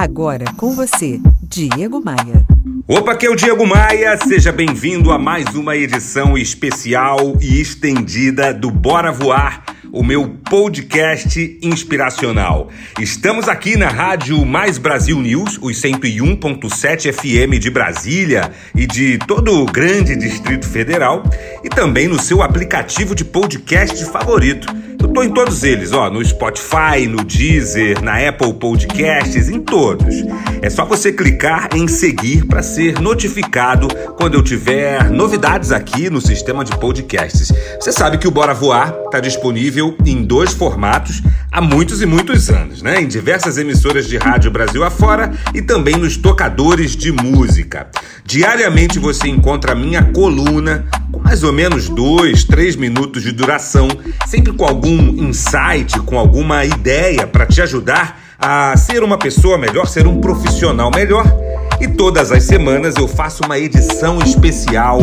Agora com você, Diego Maia. Opa, aqui é o Diego Maia, seja bem-vindo a mais uma edição especial e estendida do Bora Voar, o meu podcast inspiracional. Estamos aqui na Rádio Mais Brasil News, os 101.7 FM de Brasília e de todo o grande Distrito Federal, e também no seu aplicativo de podcast favorito. Eu tô em todos eles, ó, no Spotify, no Deezer, na Apple Podcasts, em todos. É só você clicar em seguir para ser notificado quando eu tiver novidades aqui no sistema de podcasts. Você sabe que o Bora Voar está disponível em dois formatos há muitos e muitos anos, né? Em diversas emissoras de rádio Brasil afora e também nos tocadores de música. Diariamente você encontra a minha coluna com mais ou menos dois, três minutos de duração, sempre com algum insight, com alguma ideia para te ajudar a ser uma pessoa melhor, ser um profissional melhor. E todas as semanas eu faço uma edição especial,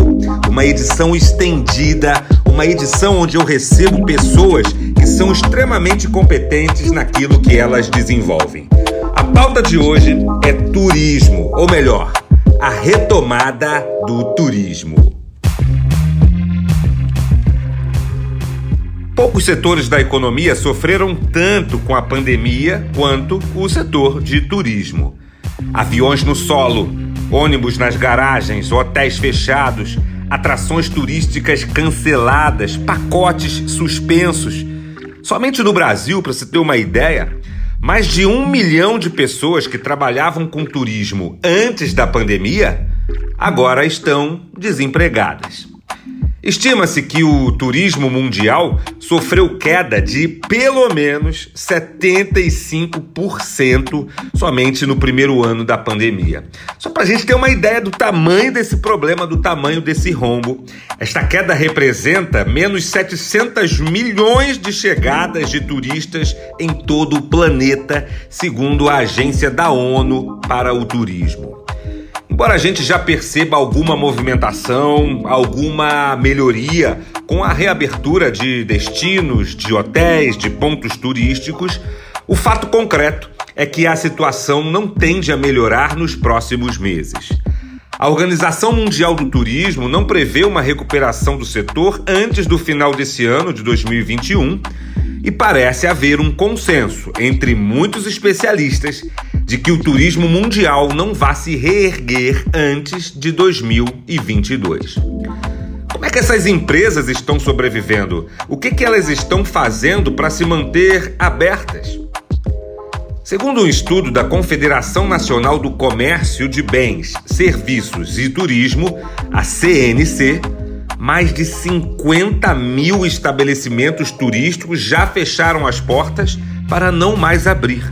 uma edição estendida, uma edição onde eu recebo pessoas que são extremamente competentes naquilo que elas desenvolvem. A pauta de hoje é turismo, ou melhor, a retomada do turismo. Poucos setores da economia sofreram tanto com a pandemia quanto o setor de turismo. Aviões no solo, ônibus nas garagens, hotéis fechados, atrações turísticas canceladas, pacotes suspensos. Somente no Brasil, para você ter uma ideia, mais de um milhão de pessoas que trabalhavam com turismo antes da pandemia agora estão desempregadas. Estima-se que o turismo mundial sofreu queda de pelo menos 75% somente no primeiro ano da pandemia. Só para a gente ter uma ideia do tamanho desse problema, do tamanho desse rombo, esta queda representa menos 700 milhões de chegadas de turistas em todo o planeta, segundo a Agência da ONU para o Turismo. Embora a gente já perceba alguma movimentação, alguma melhoria com a reabertura de destinos, de hotéis, de pontos turísticos, o fato concreto é que a situação não tende a melhorar nos próximos meses. A Organização Mundial do Turismo não prevê uma recuperação do setor antes do final desse ano de 2021 e parece haver um consenso entre muitos especialistas de que o turismo mundial não vá se reerguer antes de 2022. Como é que essas empresas estão sobrevivendo? O que, que elas estão fazendo para se manter abertas? Segundo um estudo da Confederação Nacional do Comércio de Bens, Serviços e Turismo, a CNC, mais de 50 mil estabelecimentos turísticos já fecharam as portas para não mais abrir.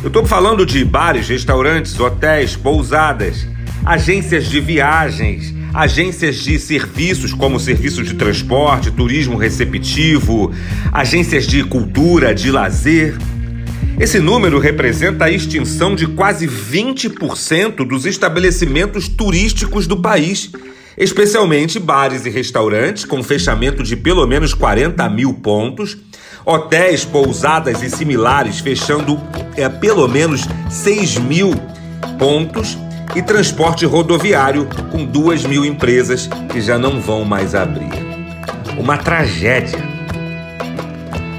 Eu estou falando de bares, restaurantes, hotéis, pousadas, agências de viagens, agências de serviços como serviços de transporte, turismo receptivo, agências de cultura, de lazer. Esse número representa a extinção de quase 20% dos estabelecimentos turísticos do país, especialmente bares e restaurantes, com fechamento de pelo menos 40 mil pontos hotéis, pousadas e similares fechando é, pelo menos 6 mil pontos e transporte rodoviário com 2 mil empresas que já não vão mais abrir. Uma tragédia.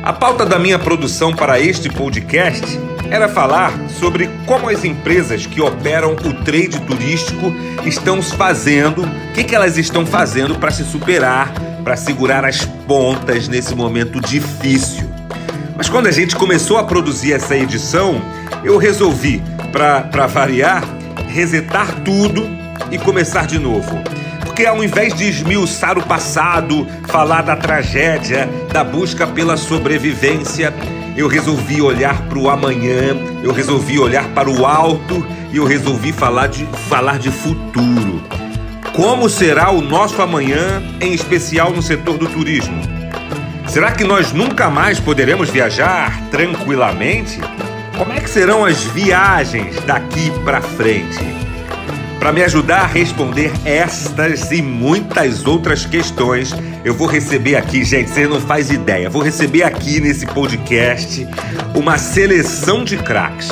A pauta da minha produção para este podcast era falar sobre como as empresas que operam o trade turístico estão fazendo, o que, que elas estão fazendo para se superar para segurar as pontas nesse momento difícil. Mas quando a gente começou a produzir essa edição, eu resolvi, para variar, resetar tudo e começar de novo. Porque ao invés de esmiuçar o passado, falar da tragédia, da busca pela sobrevivência, eu resolvi olhar para o amanhã, eu resolvi olhar para o alto e eu resolvi falar de, falar de futuro. Como será o nosso amanhã, em especial no setor do turismo? Será que nós nunca mais poderemos viajar tranquilamente? Como é que serão as viagens daqui para frente? Para me ajudar a responder estas e muitas outras questões, eu vou receber aqui, gente, você não faz ideia, vou receber aqui nesse podcast uma seleção de craques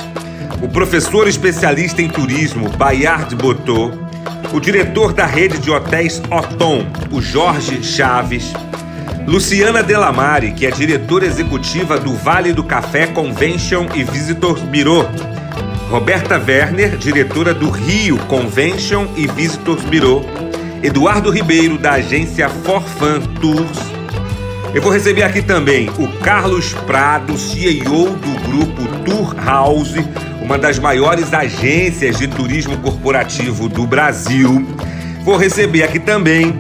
o professor especialista em turismo Bayard Botô, o diretor da rede de hotéis Otom, o Jorge Chaves, Luciana Delamare, que é diretora executiva do Vale do Café Convention e Visitors Bureau, Roberta Werner, diretora do Rio Convention e Visitors Bureau, Eduardo Ribeiro, da agência Forfan Tours, eu vou receber aqui também o Carlos Prado, CEO do grupo Tour House, uma das maiores agências de turismo corporativo do Brasil. Vou receber aqui também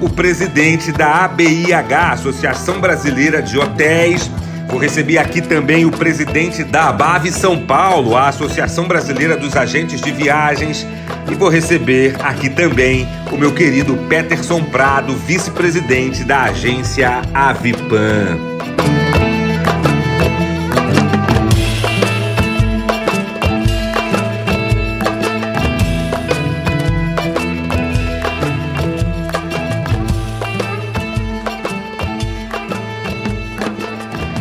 o presidente da ABIH, Associação Brasileira de Hotéis. Vou receber aqui também o presidente da ABAV São Paulo, a Associação Brasileira dos Agentes de Viagens. E vou receber aqui também o meu querido Peterson Prado, vice-presidente da agência Avipan.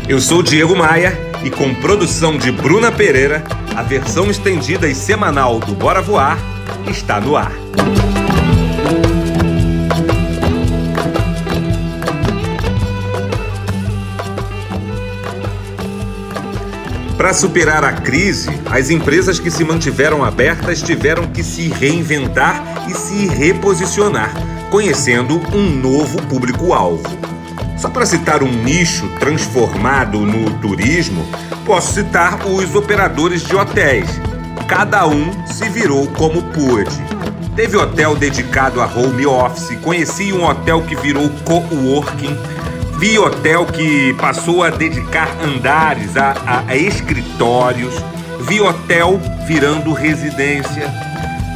Eu sou Diego Maia e com produção de Bruna Pereira, a versão estendida e semanal do Bora Voar está no ar. Para superar a crise, as empresas que se mantiveram abertas tiveram que se reinventar e se reposicionar, conhecendo um novo público-alvo. Só para citar um nicho transformado no turismo, posso citar os operadores de hotéis, cada um se virou como pôde. Teve hotel dedicado a home office, conheci um hotel que virou co-working, vi hotel que passou a dedicar andares a, a, a escritórios, vi hotel virando residência.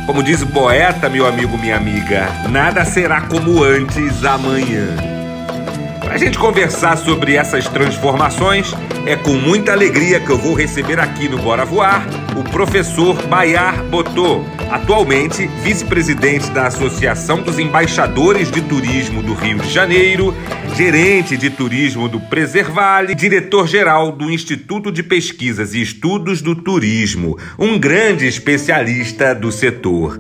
Como diz o poeta, meu amigo, minha amiga, nada será como antes amanhã. Para a gente conversar sobre essas transformações, é com muita alegria que eu vou receber aqui no Bora Voar o professor Bayar Botô, atualmente vice-presidente da Associação dos Embaixadores de Turismo do Rio de Janeiro, gerente de turismo do Preservale, diretor-geral do Instituto de Pesquisas e Estudos do Turismo, um grande especialista do setor.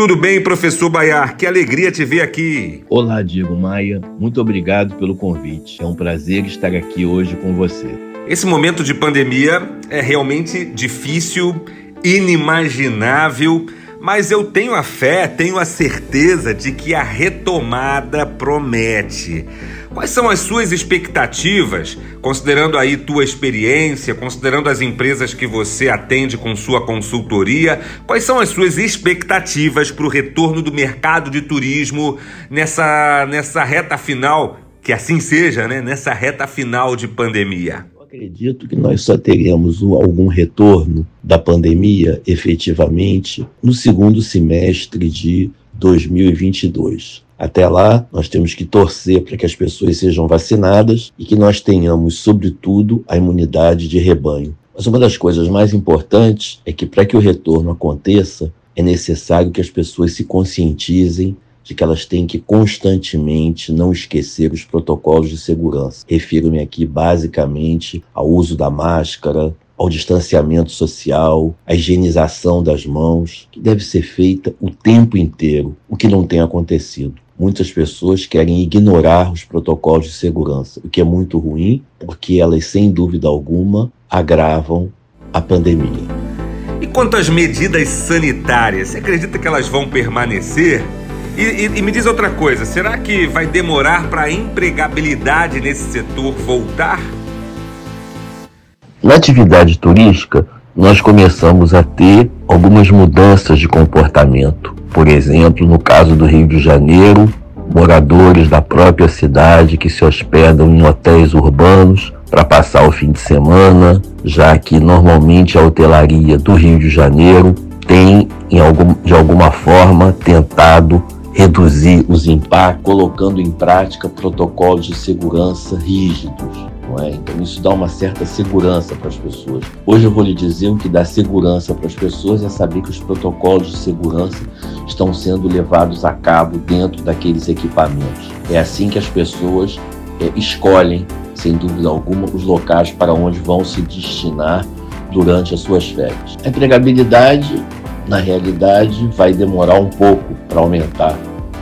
Tudo bem, professor Bayar? Que alegria te ver aqui. Olá, Diego Maia. Muito obrigado pelo convite. É um prazer estar aqui hoje com você. Esse momento de pandemia é realmente difícil, inimaginável, mas eu tenho a fé, tenho a certeza de que a retomada promete. Quais são as suas expectativas, considerando aí tua experiência, considerando as empresas que você atende com sua consultoria? Quais são as suas expectativas para o retorno do mercado de turismo nessa, nessa reta final? Que assim seja, né? Nessa reta final de pandemia acredito que nós só teremos algum retorno da pandemia efetivamente no segundo semestre de 2022. Até lá, nós temos que torcer para que as pessoas sejam vacinadas e que nós tenhamos, sobretudo, a imunidade de rebanho. Mas uma das coisas mais importantes é que, para que o retorno aconteça, é necessário que as pessoas se conscientizem de que elas têm que constantemente não esquecer os protocolos de segurança. Refiro-me aqui basicamente ao uso da máscara, ao distanciamento social, à higienização das mãos, que deve ser feita o tempo inteiro, o que não tem acontecido. Muitas pessoas querem ignorar os protocolos de segurança, o que é muito ruim, porque elas, sem dúvida alguma, agravam a pandemia. E quanto às medidas sanitárias, você acredita que elas vão permanecer? E, e, e, me diz outra coisa, será que vai demorar para a empregabilidade nesse setor voltar? Na atividade turística, nós começamos a ter algumas mudanças de comportamento. Por exemplo, no caso do Rio de Janeiro, moradores da própria cidade que se hospedam em hotéis urbanos para passar o fim de semana, já que normalmente a hotelaria do Rio de Janeiro tem, em algum, de alguma forma, tentado reduzir os impactos, colocando em prática protocolos de segurança rígidos. É? Então, isso dá uma certa segurança para as pessoas. Hoje eu vou lhe dizer o que dá segurança para as pessoas é saber que os protocolos de segurança estão sendo levados a cabo dentro daqueles equipamentos. É assim que as pessoas é, escolhem, sem dúvida alguma, os locais para onde vão se destinar durante as suas férias. A empregabilidade, na realidade, vai demorar um pouco para aumentar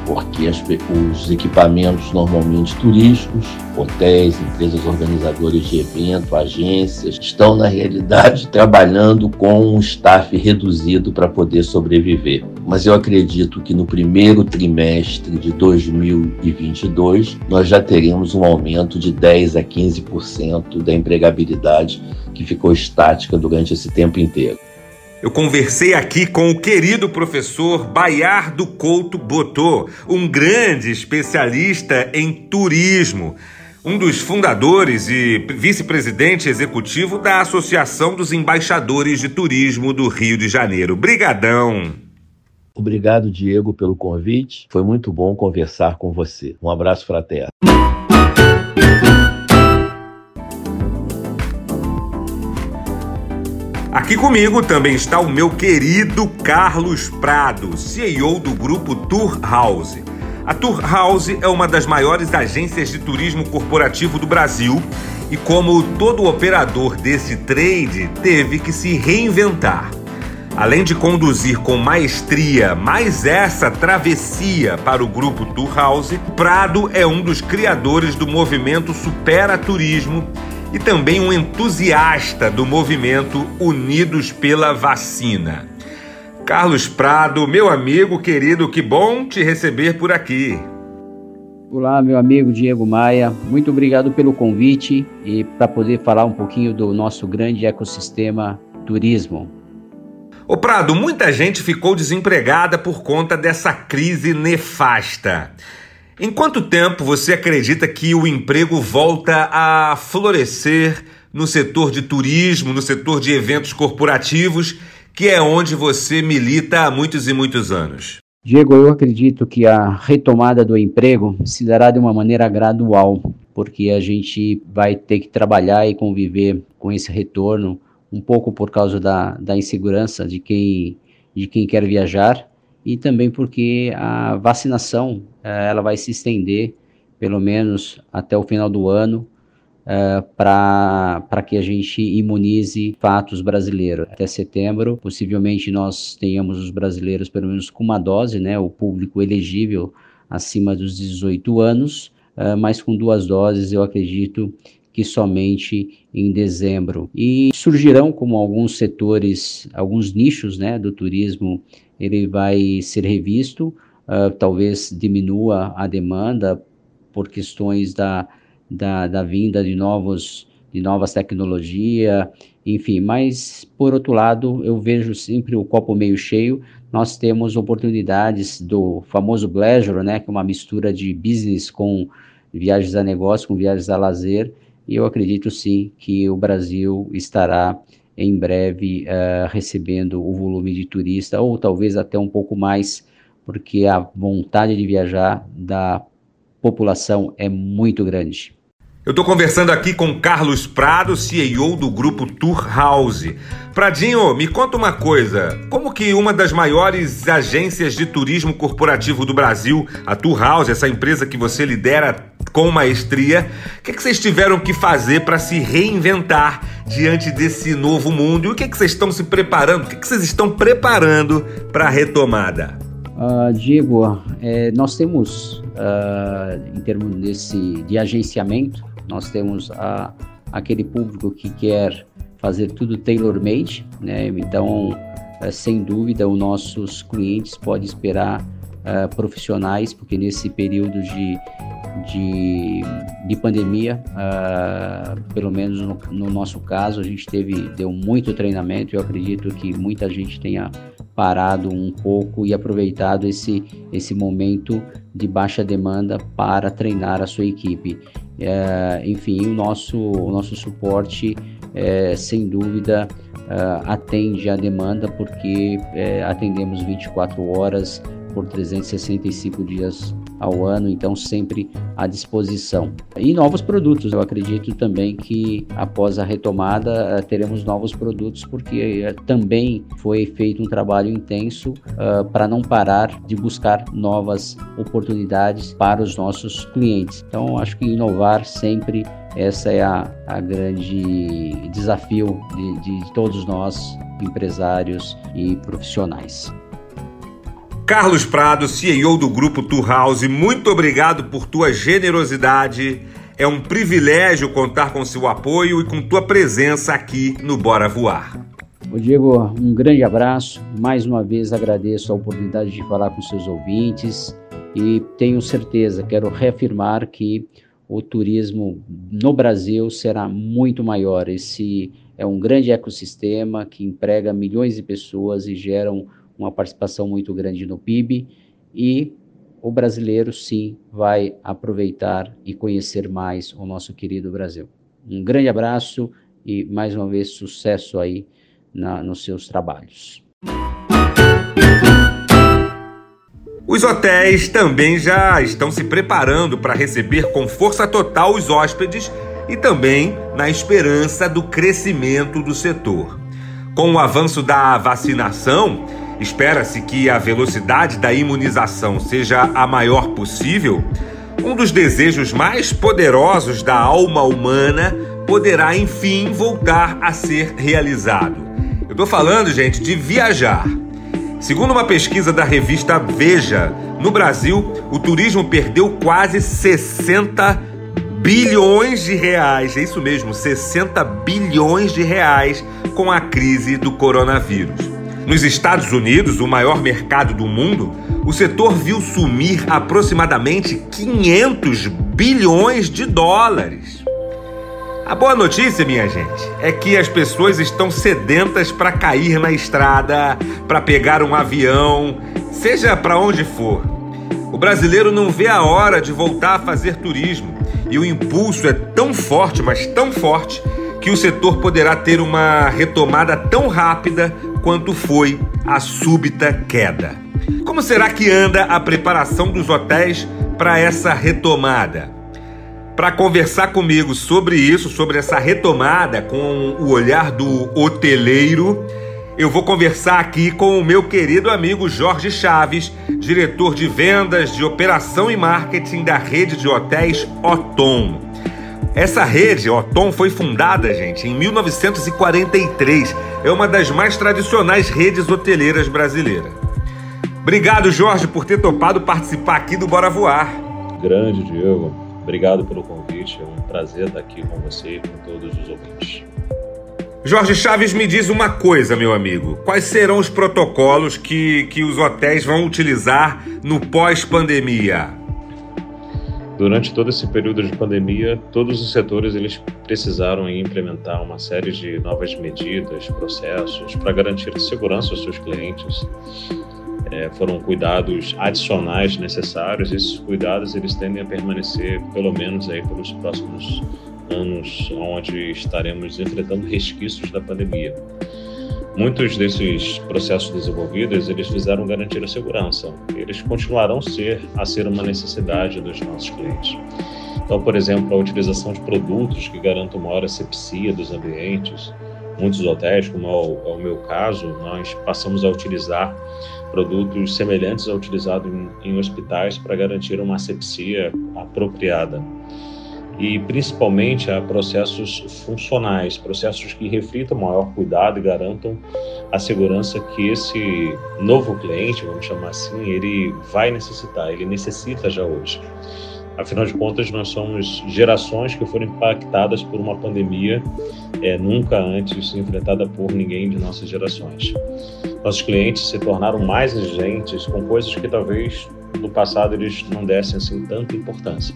porque as, os equipamentos normalmente turísticos, hotéis, empresas organizadoras de evento, agências, estão na realidade trabalhando com um staff reduzido para poder sobreviver. Mas eu acredito que no primeiro trimestre de 2022 nós já teremos um aumento de 10 a 15% da empregabilidade que ficou estática durante esse tempo inteiro. Eu conversei aqui com o querido professor Baiardo Couto Botô, um grande especialista em turismo, um dos fundadores e vice-presidente executivo da Associação dos Embaixadores de Turismo do Rio de Janeiro. Brigadão! Obrigado, Diego, pelo convite. Foi muito bom conversar com você. Um abraço fraterno. Aqui comigo também está o meu querido Carlos Prado, CEO do grupo Tour House. A Tour House é uma das maiores agências de turismo corporativo do Brasil e, como todo operador desse trade, teve que se reinventar. Além de conduzir com maestria mais essa travessia para o grupo Tour House, Prado é um dos criadores do movimento Supera Turismo e também um entusiasta do movimento Unidos pela Vacina. Carlos Prado, meu amigo querido, que bom te receber por aqui. Olá, meu amigo Diego Maia, muito obrigado pelo convite e para poder falar um pouquinho do nosso grande ecossistema turismo. Ô Prado, muita gente ficou desempregada por conta dessa crise nefasta. Em quanto tempo você acredita que o emprego volta a florescer no setor de turismo, no setor de eventos corporativos, que é onde você milita há muitos e muitos anos? Diego, eu acredito que a retomada do emprego se dará de uma maneira gradual, porque a gente vai ter que trabalhar e conviver com esse retorno, um pouco por causa da, da insegurança de quem, de quem quer viajar e também porque a vacinação ela vai se estender pelo menos até o final do ano uh, para que a gente imunize fatos brasileiros. Até setembro, possivelmente nós tenhamos os brasileiros pelo menos com uma dose, né, o público elegível acima dos 18 anos, uh, mas com duas doses eu acredito que somente em dezembro. E surgirão como alguns setores, alguns nichos né, do turismo, ele vai ser revisto, uh, talvez diminua a demanda por questões da, da, da vinda de novos de novas tecnologias, enfim, mas por outro lado, eu vejo sempre o copo meio cheio. Nós temos oportunidades do famoso pleasure, né, que é uma mistura de business com viagens a negócio, com viagens a lazer, e eu acredito sim que o Brasil estará em breve uh, recebendo o volume de turista, ou talvez até um pouco mais, porque a vontade de viajar da população é muito grande. Eu estou conversando aqui com Carlos Prado, CEO do grupo Tour House. Pradinho, me conta uma coisa: como que uma das maiores agências de turismo corporativo do Brasil, a Tour House, essa empresa que você lidera com maestria, o que, que vocês tiveram que fazer para se reinventar diante desse novo mundo? E o que, que vocês estão se preparando? O que, que vocês estão preparando para a retomada? Uh, Diego, é, nós temos, uh, em termos desse, de agenciamento, nós temos a, aquele público que quer fazer tudo tailor-made, né? Então, uh, sem dúvida, os nossos clientes podem esperar uh, profissionais, porque nesse período de, de, de pandemia, pelo menos no, no, nosso caso, a gente teve deu muito treinamento. Eu acredito que muita gente tenha parado um pouco e aproveitado esse, esse momento de baixa demanda para treinar a sua equipe. É, enfim, o nosso, o nosso suporte, é, sem dúvida, é, atende à demanda, porque é, atendemos 24 horas por 365 dias ao ano, então sempre à disposição. E novos produtos, eu acredito também que após a retomada eh, teremos novos produtos, porque eh, também foi feito um trabalho intenso uh, para não parar de buscar novas oportunidades para os nossos clientes. Então, acho que inovar sempre Essa é a, a grande desafio de, de todos nós, empresários e profissionais. Carlos Prado, CEO do grupo Tour House, muito obrigado por tua generosidade. É um privilégio contar com seu apoio e com tua presença aqui no Bora Voar. Ô Diego, um grande abraço. Mais uma vez agradeço a oportunidade de falar com seus ouvintes e tenho certeza, quero reafirmar que o turismo no Brasil será muito maior. Esse é um grande ecossistema que emprega milhões de pessoas e gera uma participação muito grande no PIB e o brasileiro sim vai aproveitar e conhecer mais o nosso querido Brasil. Um grande abraço e mais uma vez sucesso aí na, nos seus trabalhos. Os hotéis também já estão se preparando para receber com força total os hóspedes e também na esperança do crescimento do setor. Com o avanço da vacinação, espera-se que a velocidade da imunização seja a maior possível. Um dos desejos mais poderosos da alma humana poderá enfim voltar a ser realizado. Eu estou falando, gente, de viajar. Segundo uma pesquisa da revista Veja, no Brasil, o turismo perdeu quase 60 bilhões de reais, é isso mesmo, 60 bilhões de reais com a crise do coronavírus. Nos Estados Unidos, o maior mercado do mundo, o setor viu sumir aproximadamente 500 bilhões de dólares. A boa notícia, minha gente, é que as pessoas estão sedentas para cair na estrada, para pegar um avião, seja para onde for. O brasileiro não vê a hora de voltar a fazer turismo e o impulso é tão forte, mas tão forte, que o setor poderá ter uma retomada tão rápida quanto foi a súbita queda. Como será que anda a preparação dos hotéis para essa retomada? para conversar comigo sobre isso, sobre essa retomada com o olhar do hoteleiro. Eu vou conversar aqui com o meu querido amigo Jorge Chaves, diretor de vendas, de operação e marketing da rede de hotéis Otom. Essa rede, Otom, foi fundada, gente, em 1943. É uma das mais tradicionais redes hoteleiras brasileiras. Obrigado, Jorge, por ter topado participar aqui do Bora Voar. Grande, Diego. Obrigado pelo convite, é um prazer estar aqui com você e com todos os ouvintes. Jorge Chaves, me diz uma coisa, meu amigo. Quais serão os protocolos que, que os hotéis vão utilizar no pós-pandemia? Durante todo esse período de pandemia, todos os setores eles precisaram implementar uma série de novas medidas, processos para garantir a segurança aos seus clientes, é, foram cuidados adicionais necessários. Esses cuidados eles tendem a permanecer pelo menos aí pelos próximos anos, onde estaremos enfrentando resquícios da pandemia. Muitos desses processos desenvolvidos eles fizeram garantir a segurança. Eles continuarão ser a ser uma necessidade dos nossos clientes. Então, por exemplo, a utilização de produtos que garantam maior asepsia dos ambientes. Muitos hotéis, como é o, é meu caso, nós passamos a utilizar produtos semelhantes ao utilizado em, em hospitais para garantir uma asepsia apropriada. E principalmente a processos funcionais, processos que reflitam maior cuidado e garantam a segurança que esse novo cliente, vamos chamar assim, ele vai necessitar, ele necessita já hoje. Afinal de contas, nós somos gerações que foram impactadas por uma pandemia é, nunca antes enfrentada por ninguém de nossas gerações. Nossos clientes se tornaram mais exigentes com coisas que talvez no passado eles não dessem assim tanta importância.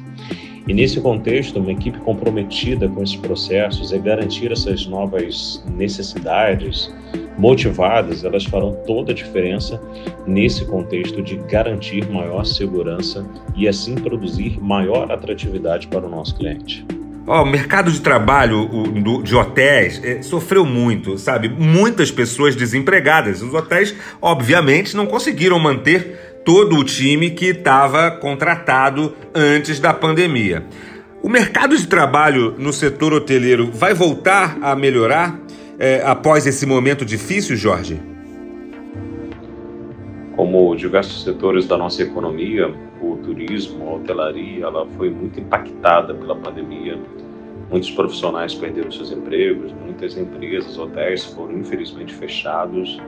E nesse contexto, uma equipe comprometida com esses processos e garantir essas novas necessidades motivadas, elas farão toda a diferença nesse contexto de garantir maior segurança e assim produzir maior atratividade para o nosso cliente. Ó, o mercado de trabalho de hotéis é, sofreu muito, sabe? Muitas pessoas desempregadas. Os hotéis, obviamente, não conseguiram manter todo o time que estava contratado antes da pandemia. O mercado de trabalho no setor hoteleiro vai voltar a melhorar é, após esse momento difícil, Jorge? Como diversos setores da nossa economia, o turismo, a hotelaria, ela foi muito impactada pela pandemia. Muitos profissionais perderam seus empregos, muitas empresas, hotéis foram infelizmente fechados,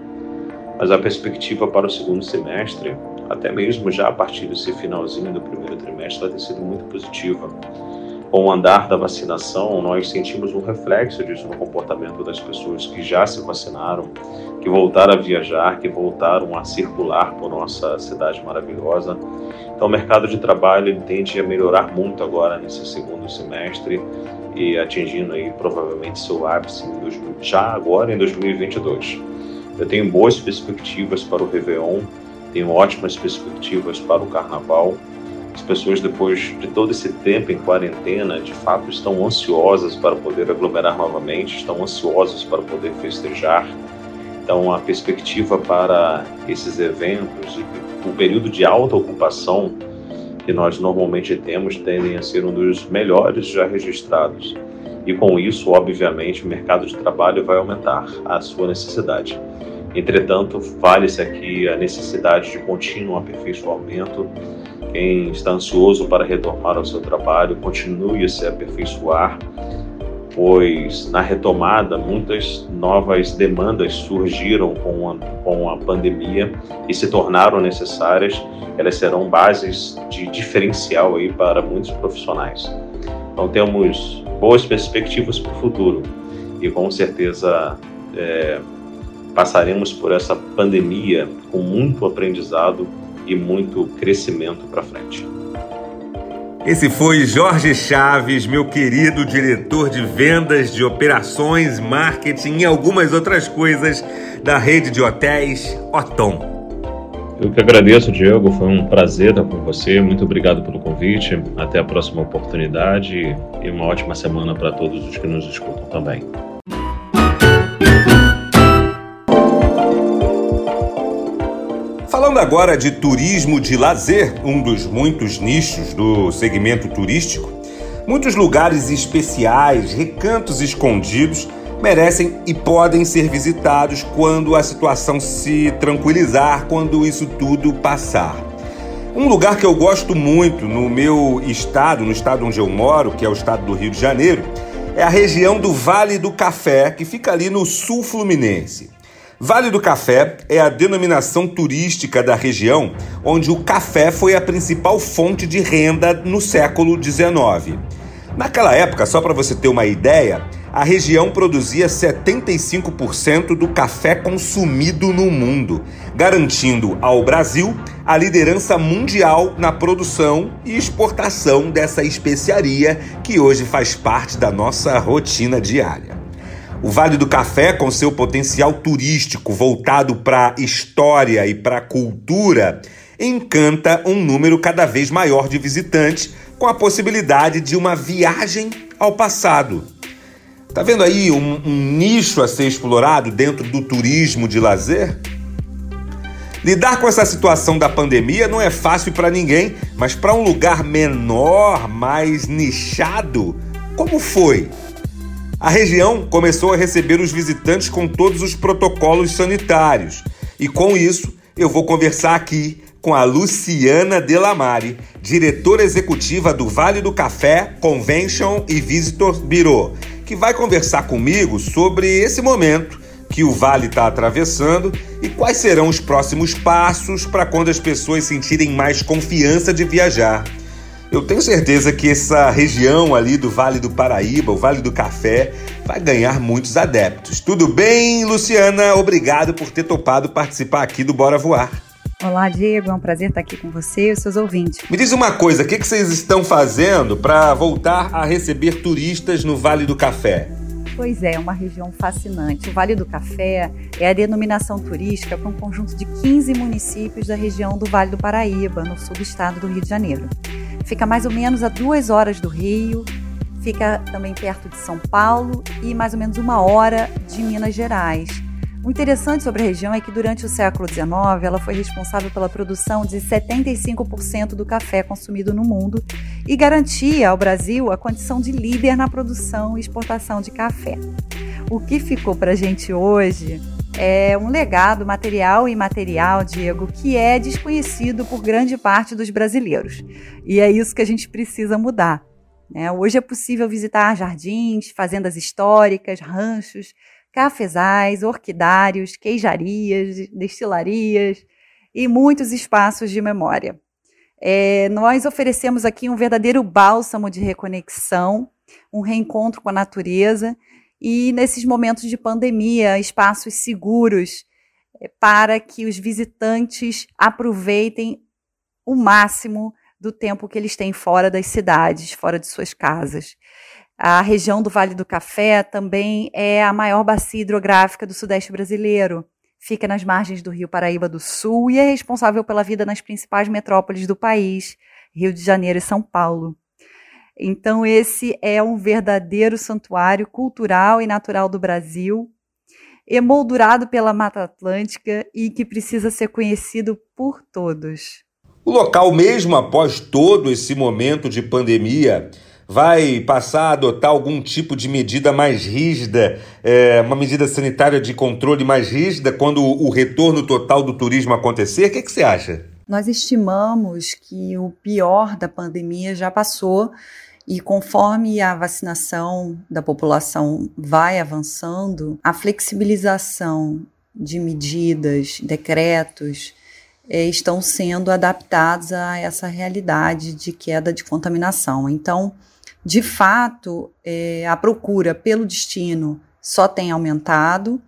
mas a perspectiva para o segundo semestre, até mesmo já a partir desse finalzinho do primeiro trimestre, tem sido muito positiva. Com o andar da vacinação, nós sentimos um reflexo disso no comportamento das pessoas que já se vacinaram, que voltaram a viajar, que voltaram a circular por nossa cidade maravilhosa. Então, o mercado de trabalho tende a melhorar muito agora nesse segundo semestre e atingindo aí provavelmente seu ápice já agora em 2022. Eu tenho boas perspectivas para o Réveillon, tenho ótimas perspectivas para o Carnaval as pessoas, depois de todo esse tempo em quarentena, de fato estão ansiosas para poder aglomerar novamente, estão ansiosas para poder festejar. Então, a perspectiva para esses eventos o período de alta ocupação que nós normalmente temos tendem a ser um dos melhores já registrados. E com isso, obviamente, o mercado de trabalho vai aumentar a sua necessidade. Entretanto, vale-se aqui a necessidade de contínuo aperfeiçoamento quem está ansioso para retomar ao seu trabalho, continue a se aperfeiçoar, pois na retomada muitas novas demandas surgiram com a, com a pandemia e se tornaram necessárias. Elas serão bases de diferencial aí para muitos profissionais. Então temos boas perspectivas para o futuro e com certeza é, passaremos por essa pandemia com muito aprendizado e muito crescimento para frente. Esse foi Jorge Chaves, meu querido diretor de vendas, de operações, marketing e algumas outras coisas da rede de hotéis Otom. Eu que agradeço, Diego. Foi um prazer estar com você. Muito obrigado pelo convite. Até a próxima oportunidade e uma ótima semana para todos os que nos escutam também. Falando agora de turismo de lazer, um dos muitos nichos do segmento turístico, muitos lugares especiais, recantos escondidos, merecem e podem ser visitados quando a situação se tranquilizar, quando isso tudo passar. Um lugar que eu gosto muito no meu estado, no estado onde eu moro, que é o estado do Rio de Janeiro, é a região do Vale do Café, que fica ali no sul fluminense. Vale do Café é a denominação turística da região onde o café foi a principal fonte de renda no século XIX. Naquela época, só para você ter uma ideia, a região produzia 75% do café consumido no mundo, garantindo ao Brasil a liderança mundial na produção e exportação dessa especiaria que hoje faz parte da nossa rotina diária. O Vale do Café, com seu potencial turístico voltado para história e para cultura, encanta um número cada vez maior de visitantes com a possibilidade de uma viagem ao passado. Tá vendo aí um, um nicho a ser explorado dentro do turismo de lazer? Lidar com essa situação da pandemia não é fácil para ninguém, mas para um lugar menor, mais nichado, como foi? A região começou a receber os visitantes com todos os protocolos sanitários. E com isso, eu vou conversar aqui com a Luciana Delamare, diretora executiva do Vale do Café Convention e Visitor Bureau, que vai conversar comigo sobre esse momento que o Vale está atravessando e quais serão os próximos passos para quando as pessoas sentirem mais confiança de viajar. Eu tenho certeza que essa região ali do Vale do Paraíba, o Vale do Café, vai ganhar muitos adeptos. Tudo bem, Luciana? Obrigado por ter topado participar aqui do Bora Voar. Olá, Diego. É um prazer estar aqui com você e os seus ouvintes. Me diz uma coisa, o que vocês estão fazendo para voltar a receber turistas no Vale do Café? Pois é, é uma região fascinante. O Vale do Café é a denominação turística para um conjunto de 15 municípios da região do Vale do Paraíba, no sul do estado do Rio de Janeiro. Fica mais ou menos a duas horas do Rio, fica também perto de São Paulo e mais ou menos uma hora de Minas Gerais. O interessante sobre a região é que durante o século XIX ela foi responsável pela produção de 75% do café consumido no mundo e garantia ao Brasil a condição de líder na produção e exportação de café. O que ficou para a gente hoje é um legado material e imaterial, Diego, que é desconhecido por grande parte dos brasileiros. E é isso que a gente precisa mudar. Né? Hoje é possível visitar jardins, fazendas históricas, ranchos, cafezais, orquidários, queijarias, destilarias e muitos espaços de memória. É, nós oferecemos aqui um verdadeiro bálsamo de reconexão, um reencontro com a natureza e, nesses momentos de pandemia, espaços seguros é, para que os visitantes aproveitem o máximo do tempo que eles têm fora das cidades, fora de suas casas. A região do Vale do Café também é a maior bacia hidrográfica do Sudeste brasileiro. Fica nas margens do Rio Paraíba do Sul e é responsável pela vida nas principais metrópoles do país, Rio de Janeiro e São Paulo. Então, esse é um verdadeiro santuário cultural e natural do Brasil, emoldurado pela Mata Atlântica e que precisa ser conhecido por todos. O local, mesmo após todo esse momento de pandemia, vai passar a adotar algum tipo de medida mais rígida, é, uma medida sanitária de controle mais rígida quando o retorno total do turismo acontecer? O que, que você acha? Nós estimamos que o pior da pandemia já passou e conforme a vacinação da população vai avançando, a flexibilização de medidas, decretos, é, estão sendo adaptados a essa realidade de queda de contaminação. Então, de fato, é, a procura pelo destino só tem aumentado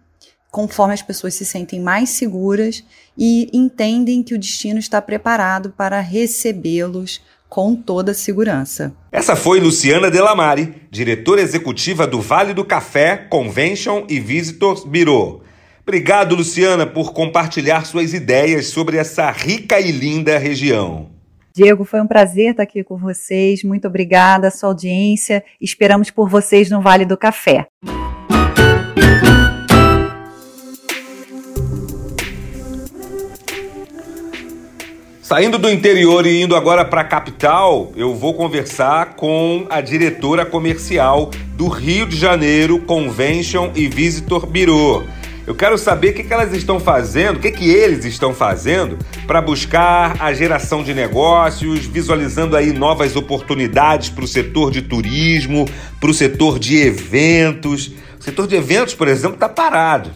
conforme as pessoas se sentem mais seguras e entendem que o destino está preparado para recebê-los com toda a segurança. Essa foi Luciana Delamare, diretora executiva do Vale do Café Convention e Visitors Bureau. Obrigado, Luciana, por compartilhar suas ideias sobre essa rica e linda região. Diego, foi um prazer estar aqui com vocês. Muito obrigada, sua audiência. Esperamos por vocês no Vale do Café. Saindo do interior e indo agora para a capital, eu vou conversar com a diretora comercial do Rio de Janeiro Convention e Visitor Bureau. Eu quero saber o que, que elas estão fazendo, o que, que eles estão fazendo para buscar a geração de negócios, visualizando aí novas oportunidades para o setor de turismo, para o setor de eventos. O setor de eventos, por exemplo, está parado.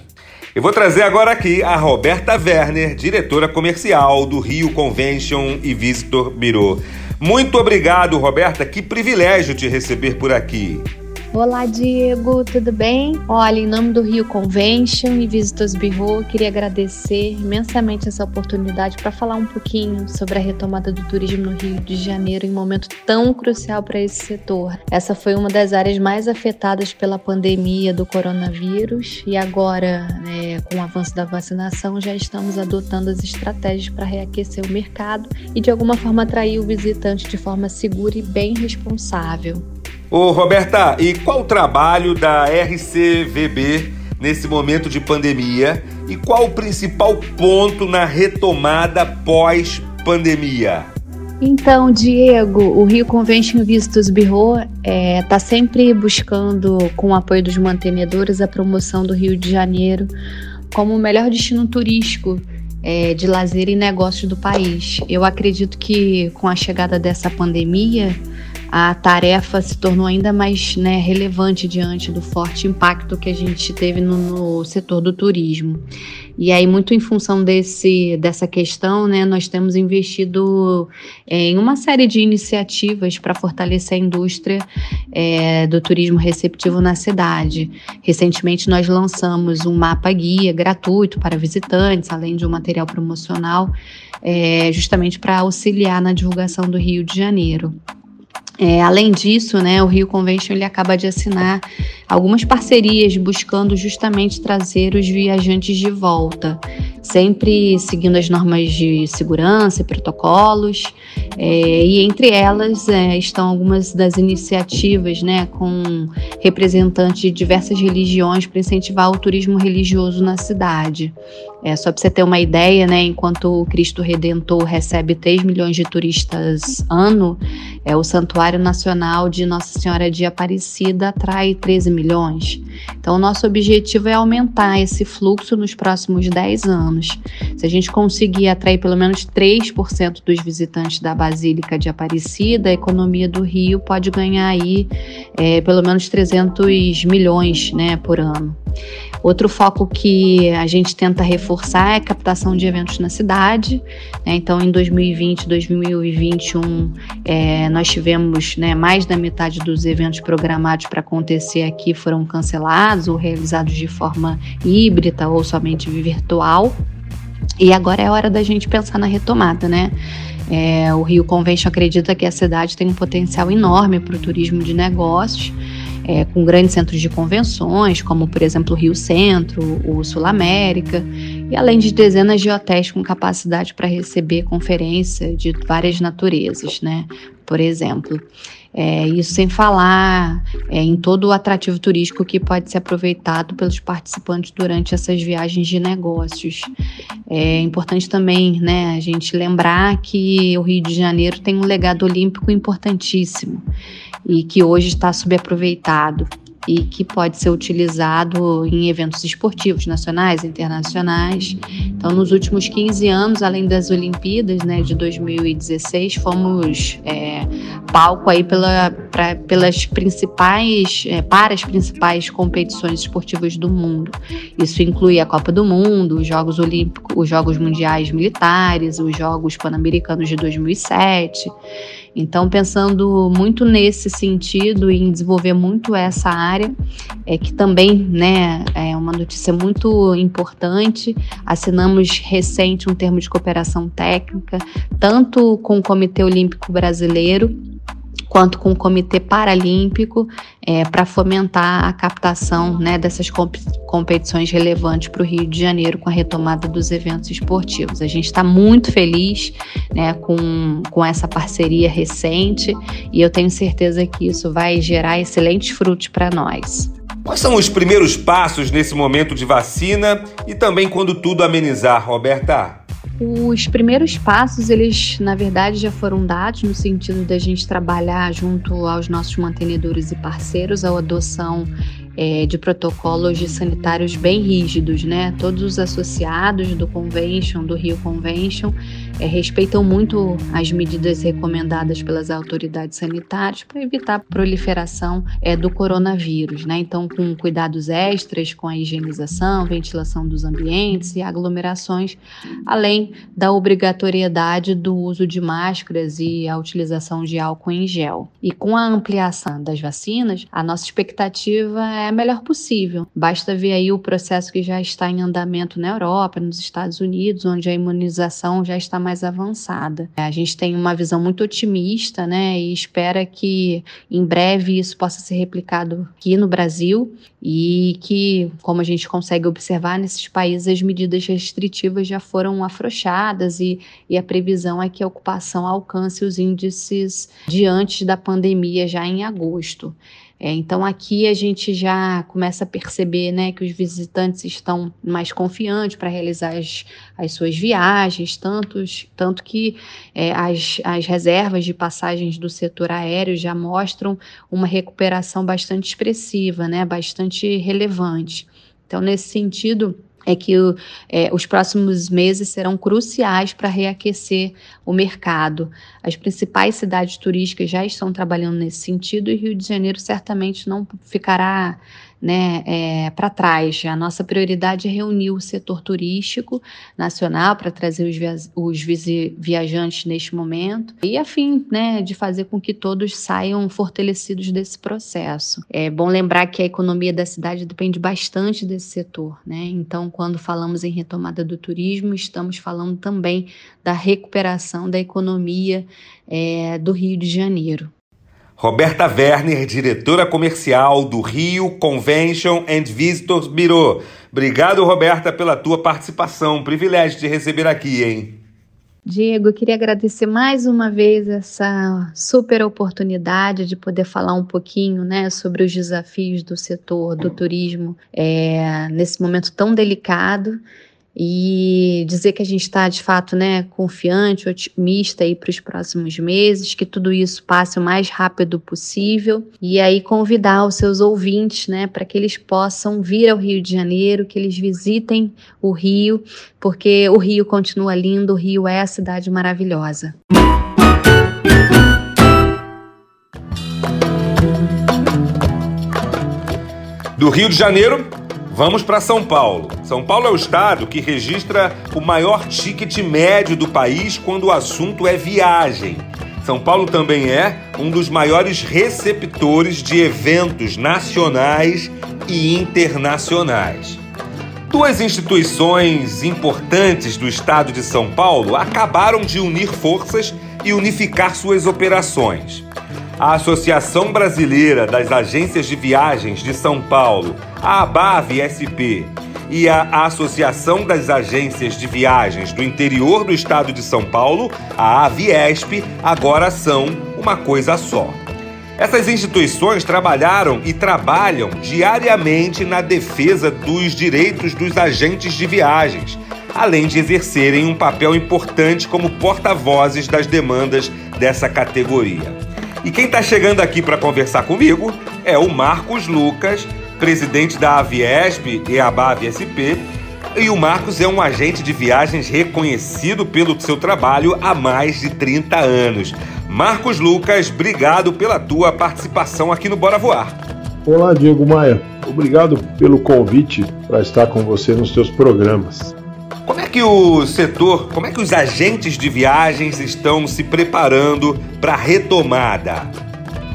Eu vou trazer agora aqui a Roberta Werner, diretora comercial do Rio Convention e Visitor Bureau. Muito obrigado, Roberta. Que privilégio te receber por aqui. Olá, Diego, tudo bem? Olha, em nome do Rio Convention e Visitors Bureau, queria agradecer imensamente essa oportunidade para falar um pouquinho sobre a retomada do turismo no Rio de Janeiro em um momento tão crucial para esse setor. Essa foi uma das áreas mais afetadas pela pandemia do coronavírus e agora, né, com o avanço da vacinação, já estamos adotando as estratégias para reaquecer o mercado e de alguma forma atrair o visitante de forma segura e bem responsável. Ô Roberta, e qual o trabalho da RCVB nesse momento de pandemia e qual o principal ponto na retomada pós-pandemia? Então, Diego, o Rio Convention Vistos Bureau está é, tá sempre buscando, com o apoio dos mantenedores, a promoção do Rio de Janeiro como o melhor destino turístico é, de lazer e negócios do país. Eu acredito que com a chegada dessa pandemia, a tarefa se tornou ainda mais né, relevante diante do forte impacto que a gente teve no, no, setor do turismo. E aí, muito em função desse, dessa questão, né, nós temos investido é, em uma série de iniciativas para fortalecer a indústria é, do turismo receptivo na cidade. Recentemente, nós lançamos um mapa guia gratuito para visitantes, além de um material promocional, é, justamente para auxiliar na divulgação do Rio de Janeiro. É, além disso, né, o Rio Convention ele acaba de assinar algumas parcerias buscando justamente trazer os viajantes de volta, sempre seguindo as normas de segurança e protocolos. É, e entre elas é, estão algumas das iniciativas né, com representantes de diversas religiões para incentivar o turismo religioso na cidade. É, só para você ter uma ideia, né, enquanto o Cristo Redentor recebe 3 milhões de turistas ano, é, o Santuário Nacional de Nossa Senhora de Aparecida atrai 13 milhões. Então, nosso objetivo é aumentar esse fluxo nos próximos 10 anos. Se a gente conseguir atrair pelo menos 3% dos visitantes da Basílica de Aparecida, a economia do Rio pode ganhar aí é, pelo menos 300 milhões né, por ano. Outro foco que a gente tenta reforçar é a captação de eventos na cidade. Né? Então, em 2020, 2021, é, nós tivemos né, mais da metade dos eventos programados para acontecer aqui foram cancelados ou realizados de forma híbrida ou somente virtual. E agora é hora da gente pensar na retomada, né? É, o Rio Convention acredita que a cidade tem um potencial enorme para o turismo de negócios é, com grandes centros de convenções, como por exemplo o Rio Centro, o Sul América, e além de dezenas de hotéis com capacidade para receber conferência de várias naturezas, né? Por exemplo. É, isso sem falar é, em todo o atrativo turístico que pode ser aproveitado pelos participantes durante essas viagens de negócios. É importante também né, a gente lembrar que o Rio de Janeiro tem um legado olímpico importantíssimo e que hoje está subaproveitado e que pode ser utilizado em eventos esportivos nacionais e internacionais. Então, nos últimos 15 anos, além das Olimpíadas né, de 2016, fomos é, palco aí pela, pra, pelas principais, é, para as principais competições esportivas do mundo. Isso inclui a Copa do Mundo, os Jogos Olímpicos, os Jogos Mundiais Militares, os Jogos Pan-Americanos de 2007. Então, pensando muito nesse sentido e em desenvolver muito essa área, é que também né, é uma notícia muito importante. Assinamos recente um termo de cooperação técnica, tanto com o Comitê Olímpico Brasileiro quanto com o Comitê Paralímpico é, para fomentar a captação né, dessas comp competições relevantes para o Rio de Janeiro com a retomada dos eventos esportivos. A gente está muito feliz né, com, com essa parceria recente e eu tenho certeza que isso vai gerar excelentes frutos para nós. Quais são os primeiros passos nesse momento de vacina e também quando tudo amenizar, Roberta? Os primeiros passos, eles na verdade já foram dados no sentido da gente trabalhar junto aos nossos mantenedores e parceiros a adoção é, de protocolos de sanitários bem rígidos, né? Todos os associados do Convention, do Rio Convention, é, respeitam muito as medidas recomendadas pelas autoridades sanitárias para evitar a proliferação é, do coronavírus, né? Então, com cuidados extras com a higienização, ventilação dos ambientes e aglomerações, além da obrigatoriedade do uso de máscaras e a utilização de álcool em gel. E com a ampliação das vacinas, a nossa expectativa é a melhor possível. Basta ver aí o processo que já está em andamento na Europa, nos Estados Unidos, onde a imunização já está mais avançada. A gente tem uma visão muito otimista, né, e espera que em breve isso possa ser replicado aqui no Brasil e que, como a gente consegue observar nesses países, as medidas restritivas já foram afrouxadas e, e a previsão é que a ocupação alcance os índices de antes da pandemia já em agosto. É, então aqui a gente já começa a perceber né, que os visitantes estão mais confiantes para realizar as, as suas viagens, tantos, tanto que é, as, as reservas de passagens do setor aéreo já mostram uma recuperação bastante expressiva, né, bastante relevante. Então, nesse sentido, é que é, os próximos meses serão cruciais para reaquecer o mercado. As principais cidades turísticas já estão trabalhando nesse sentido e Rio de Janeiro certamente não ficará né, é, para trás. A nossa prioridade é reunir o setor turístico nacional para trazer os, via os viajantes neste momento e a fim né, de fazer com que todos saiam fortalecidos desse processo. É bom lembrar que a economia da cidade depende bastante desse setor. Né? Então, quando falamos em retomada do turismo, estamos falando também da recuperação da economia é, do Rio de Janeiro. Roberta Werner, diretora comercial do Rio Convention and Visitors Bureau. Obrigado, Roberta, pela tua participação. Privilégio te receber aqui, hein? Diego, eu queria agradecer mais uma vez essa super oportunidade de poder falar um pouquinho né, sobre os desafios do setor do turismo é, nesse momento tão delicado e dizer que a gente está de fato né, confiante, otimista para os próximos meses, que tudo isso passe o mais rápido possível e aí convidar os seus ouvintes né, para que eles possam vir ao Rio de Janeiro, que eles visitem o Rio, porque o Rio continua lindo, o Rio é a cidade maravilhosa. Do Rio de Janeiro vamos para São Paulo. São Paulo é o estado que registra o maior ticket médio do país quando o assunto é viagem. São Paulo também é um dos maiores receptores de eventos nacionais e internacionais. Duas instituições importantes do estado de São Paulo acabaram de unir forças e unificar suas operações. A Associação Brasileira das Agências de Viagens de São Paulo, a ABAV SP, e a Associação das Agências de Viagens do Interior do Estado de São Paulo, a AVIESP, agora são uma coisa só. Essas instituições trabalharam e trabalham diariamente na defesa dos direitos dos agentes de viagens, além de exercerem um papel importante como porta-vozes das demandas dessa categoria. E quem está chegando aqui para conversar comigo é o Marcos Lucas, presidente da Aviesp e Abav SP. E o Marcos é um agente de viagens reconhecido pelo seu trabalho há mais de 30 anos. Marcos Lucas, obrigado pela tua participação aqui no Bora Voar. Olá, Diego Maia. Obrigado pelo convite para estar com você nos seus programas. Que o setor, como é que os agentes de viagens estão se preparando para a retomada?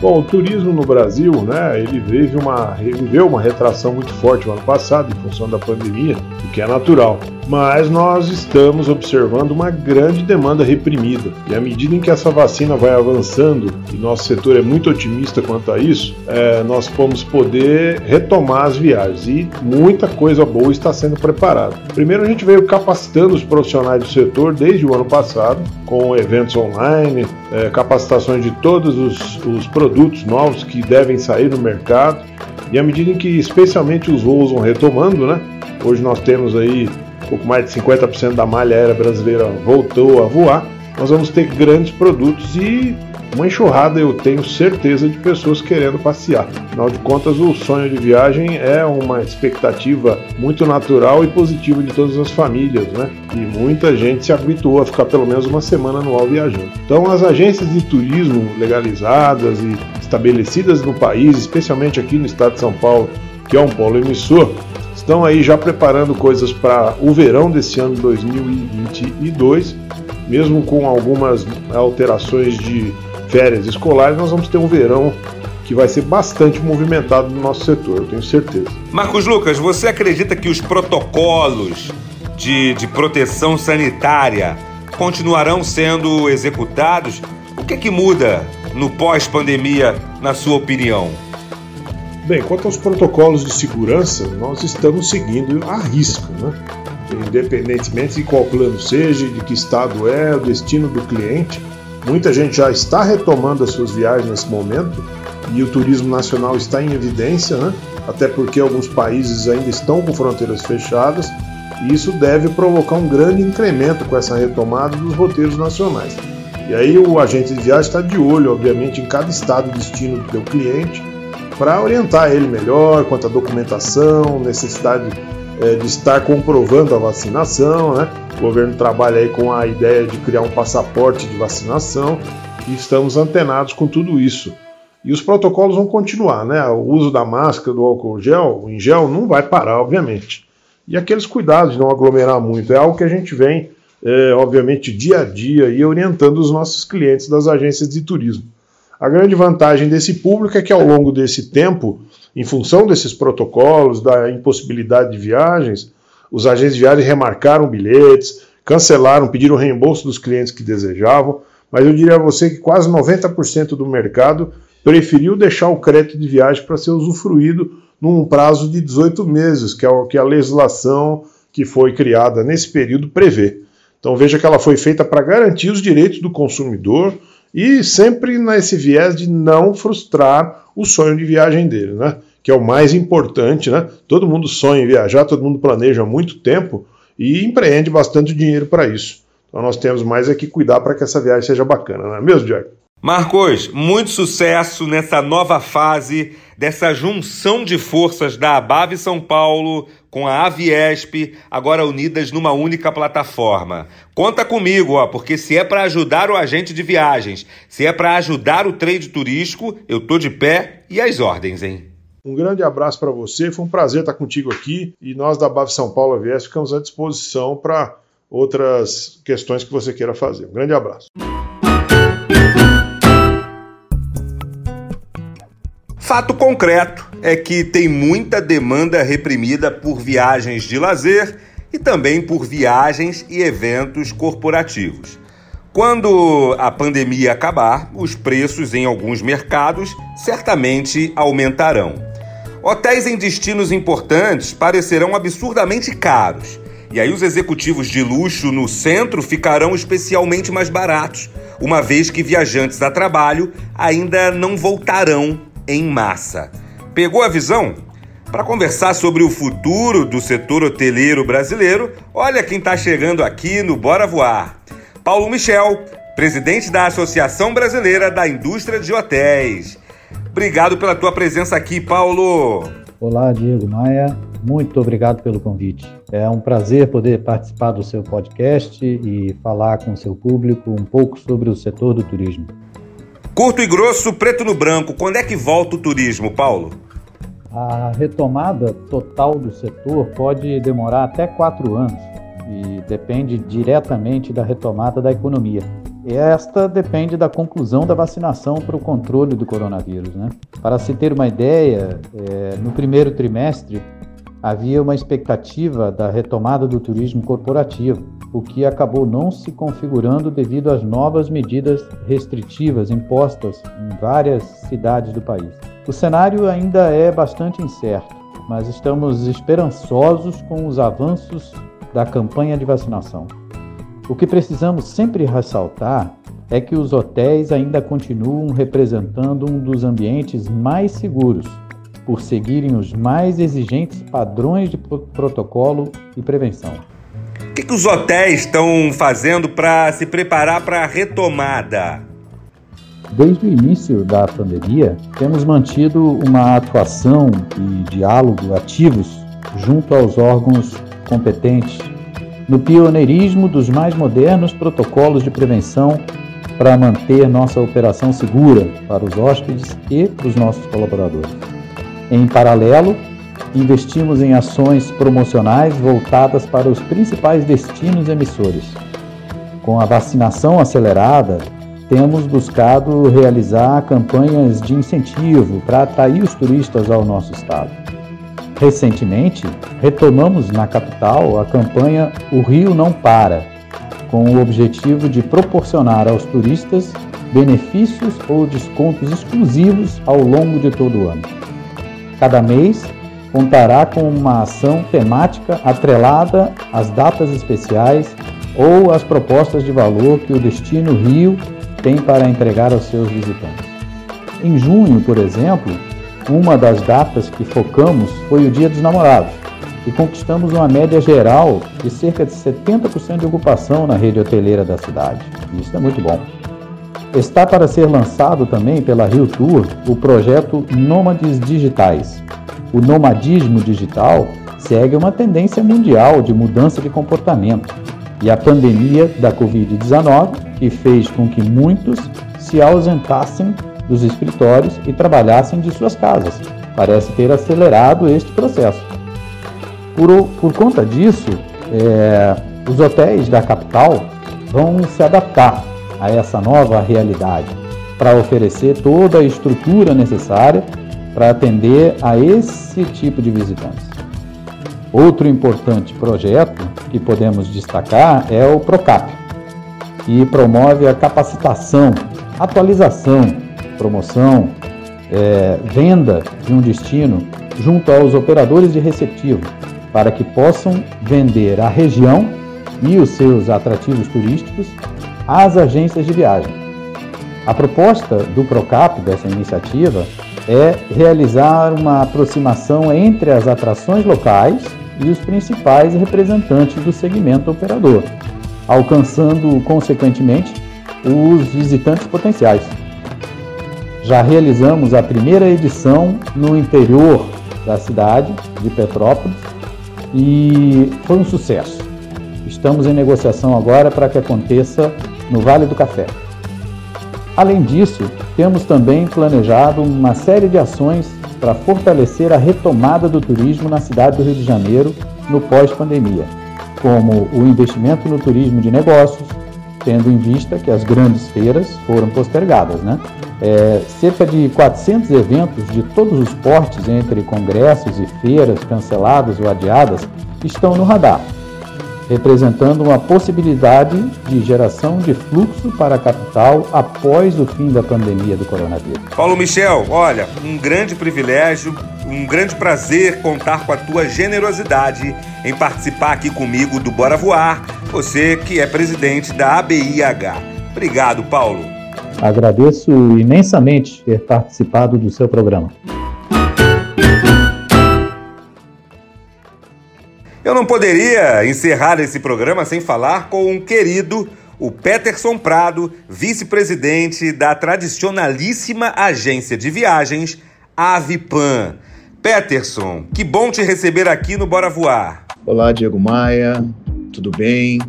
Bom, o turismo no Brasil, né, ele vive uma, viveu uma retração muito forte no ano passado em função da pandemia, o que é natural. Mas nós estamos observando uma grande demanda reprimida. E à medida em que essa vacina vai avançando, e nosso setor é muito otimista quanto a isso, é, nós vamos poder retomar as viagens. E muita coisa boa está sendo preparada. Primeiro, a gente veio capacitando os profissionais do setor desde o ano passado, com eventos online, é, capacitações de todos os, os produtos novos que devem sair no mercado. E à medida em que, especialmente, os voos vão retomando, né? Hoje nós temos aí pouco mais de 50% da malha aérea brasileira voltou a voar, nós vamos ter grandes produtos e uma enxurrada, eu tenho certeza, de pessoas querendo passear. Afinal de contas, o sonho de viagem é uma expectativa muito natural e positiva de todas as famílias, né? E muita gente se habituou a ficar pelo menos uma semana anual viajando. Então, as agências de turismo legalizadas e estabelecidas no país, especialmente aqui no estado de São Paulo, que é um polo emissor, estão aí já preparando coisas para o verão desse ano 2022, mesmo com algumas alterações de férias escolares, nós vamos ter um verão que vai ser bastante movimentado no nosso setor, eu tenho certeza. Marcos Lucas, você acredita que os protocolos de, de proteção sanitária continuarão sendo executados? O que, é que muda no pós-pandemia, na sua opinião? Bem, quanto aos protocolos de segurança, nós estamos seguindo a risca, né? independentemente de qual plano seja, de que estado é, o destino do cliente. Muita gente já está retomando as suas viagens nesse momento e o turismo nacional está em evidência, né? até porque alguns países ainda estão com fronteiras fechadas e isso deve provocar um grande incremento com essa retomada dos roteiros nacionais. E aí o agente de viagem está de olho, obviamente, em cada estado destino do seu cliente para orientar ele melhor quanto à documentação, necessidade é, de estar comprovando a vacinação. Né? O governo trabalha aí com a ideia de criar um passaporte de vacinação e estamos antenados com tudo isso. E os protocolos vão continuar, né? O uso da máscara, do álcool gel, em gel, não vai parar, obviamente. E aqueles cuidados de não aglomerar muito, é algo que a gente vem, é, obviamente, dia a dia e orientando os nossos clientes das agências de turismo. A grande vantagem desse público é que ao longo desse tempo, em função desses protocolos, da impossibilidade de viagens, os agentes de viagem remarcaram bilhetes, cancelaram, pediram reembolso dos clientes que desejavam, mas eu diria a você que quase 90% do mercado preferiu deixar o crédito de viagem para ser usufruído num prazo de 18 meses, que é o que a legislação que foi criada nesse período prevê. Então veja que ela foi feita para garantir os direitos do consumidor, e sempre nesse viés de não frustrar o sonho de viagem dele, né? Que é o mais importante, né? Todo mundo sonha em viajar, todo mundo planeja há muito tempo e empreende bastante dinheiro para isso. Então nós temos mais é que cuidar para que essa viagem seja bacana, não é mesmo, Jack? Marcos, muito sucesso nessa nova fase dessa junção de forças da Abave São Paulo com a Aviesp, agora unidas numa única plataforma. Conta comigo, ó, porque se é para ajudar o agente de viagens, se é para ajudar o trade turístico, eu tô de pé e às ordens, hein? Um grande abraço para você, foi um prazer estar contigo aqui e nós da BAV São Paulo AVS ficamos à disposição para outras questões que você queira fazer. Um grande abraço. Fato concreto é que tem muita demanda reprimida por viagens de lazer e também por viagens e eventos corporativos. Quando a pandemia acabar, os preços em alguns mercados certamente aumentarão. Hotéis em destinos importantes parecerão absurdamente caros. E aí os executivos de luxo no centro ficarão especialmente mais baratos, uma vez que viajantes a trabalho ainda não voltarão em massa. Pegou a visão? Para conversar sobre o futuro do setor hoteleiro brasileiro, olha quem está chegando aqui no Bora Voar. Paulo Michel, presidente da Associação Brasileira da Indústria de Hotéis. Obrigado pela tua presença aqui, Paulo. Olá, Diego Maia. Muito obrigado pelo convite. É um prazer poder participar do seu podcast e falar com o seu público um pouco sobre o setor do turismo. Curto e grosso, preto no branco, quando é que volta o turismo, Paulo? A retomada total do setor pode demorar até quatro anos e depende diretamente da retomada da economia. Esta depende da conclusão da vacinação para o controle do coronavírus. Né? Para se ter uma ideia, é, no primeiro trimestre havia uma expectativa da retomada do turismo corporativo, o que acabou não se configurando devido às novas medidas restritivas impostas em várias cidades do país. O cenário ainda é bastante incerto, mas estamos esperançosos com os avanços da campanha de vacinação. O que precisamos sempre ressaltar é que os hotéis ainda continuam representando um dos ambientes mais seguros, por seguirem os mais exigentes padrões de protocolo e prevenção que, que os hotéis estão fazendo para se preparar para a retomada? Desde o início da pandemia, temos mantido uma atuação e diálogo ativos junto aos órgãos competentes no pioneirismo dos mais modernos protocolos de prevenção para manter nossa operação segura para os hóspedes e para os nossos colaboradores. Em paralelo, investimos em ações promocionais voltadas para os principais destinos emissores. Com a vacinação acelerada, temos buscado realizar campanhas de incentivo para atrair os turistas ao nosso estado. Recentemente, retomamos na capital a campanha O Rio Não Para, com o objetivo de proporcionar aos turistas benefícios ou descontos exclusivos ao longo de todo o ano. Cada mês, contará com uma ação temática atrelada às datas especiais ou às propostas de valor que o Destino Rio tem para entregar aos seus visitantes. Em junho, por exemplo, uma das datas que focamos foi o Dia dos Namorados e conquistamos uma média geral de cerca de 70% de ocupação na rede hoteleira da cidade. Isso é muito bom. Está para ser lançado também pela Rio Tour o projeto Nômades Digitais, o nomadismo digital segue uma tendência mundial de mudança de comportamento e a pandemia da Covid-19, que fez com que muitos se ausentassem dos escritórios e trabalhassem de suas casas, parece ter acelerado este processo. Por, por conta disso, é, os hotéis da capital vão se adaptar a essa nova realidade para oferecer toda a estrutura necessária para atender a esse tipo de visitantes. Outro importante projeto que podemos destacar é o Procap, que promove a capacitação, atualização, promoção, é, venda de um destino junto aos operadores de receptivo, para que possam vender a região e os seus atrativos turísticos às agências de viagem. A proposta do Procap dessa iniciativa é realizar uma aproximação entre as atrações locais e os principais representantes do segmento operador, alcançando, consequentemente, os visitantes potenciais. Já realizamos a primeira edição no interior da cidade de Petrópolis e foi um sucesso. Estamos em negociação agora para que aconteça no Vale do Café. Além disso, temos também planejado uma série de ações para fortalecer a retomada do turismo na cidade do Rio de Janeiro no pós-pandemia, como o investimento no turismo de negócios, tendo em vista que as grandes feiras foram postergadas. Né? É, cerca de 400 eventos de todos os portes, entre congressos e feiras canceladas ou adiadas, estão no radar, representando uma possibilidade de geração de fluxo para a capital após o fim da pandemia do coronavírus. Paulo Michel, olha, um grande privilégio, um grande prazer contar com a tua generosidade em participar aqui comigo do Bora Voar, você que é presidente da ABIH. Obrigado, Paulo. Agradeço imensamente ter participado do seu programa. Eu não poderia encerrar esse programa sem falar com um querido, o Peterson Prado, vice-presidente da tradicionalíssima agência de viagens Avipan. Peterson, que bom te receber aqui no Bora Voar. Olá, Diego Maia, tudo bem?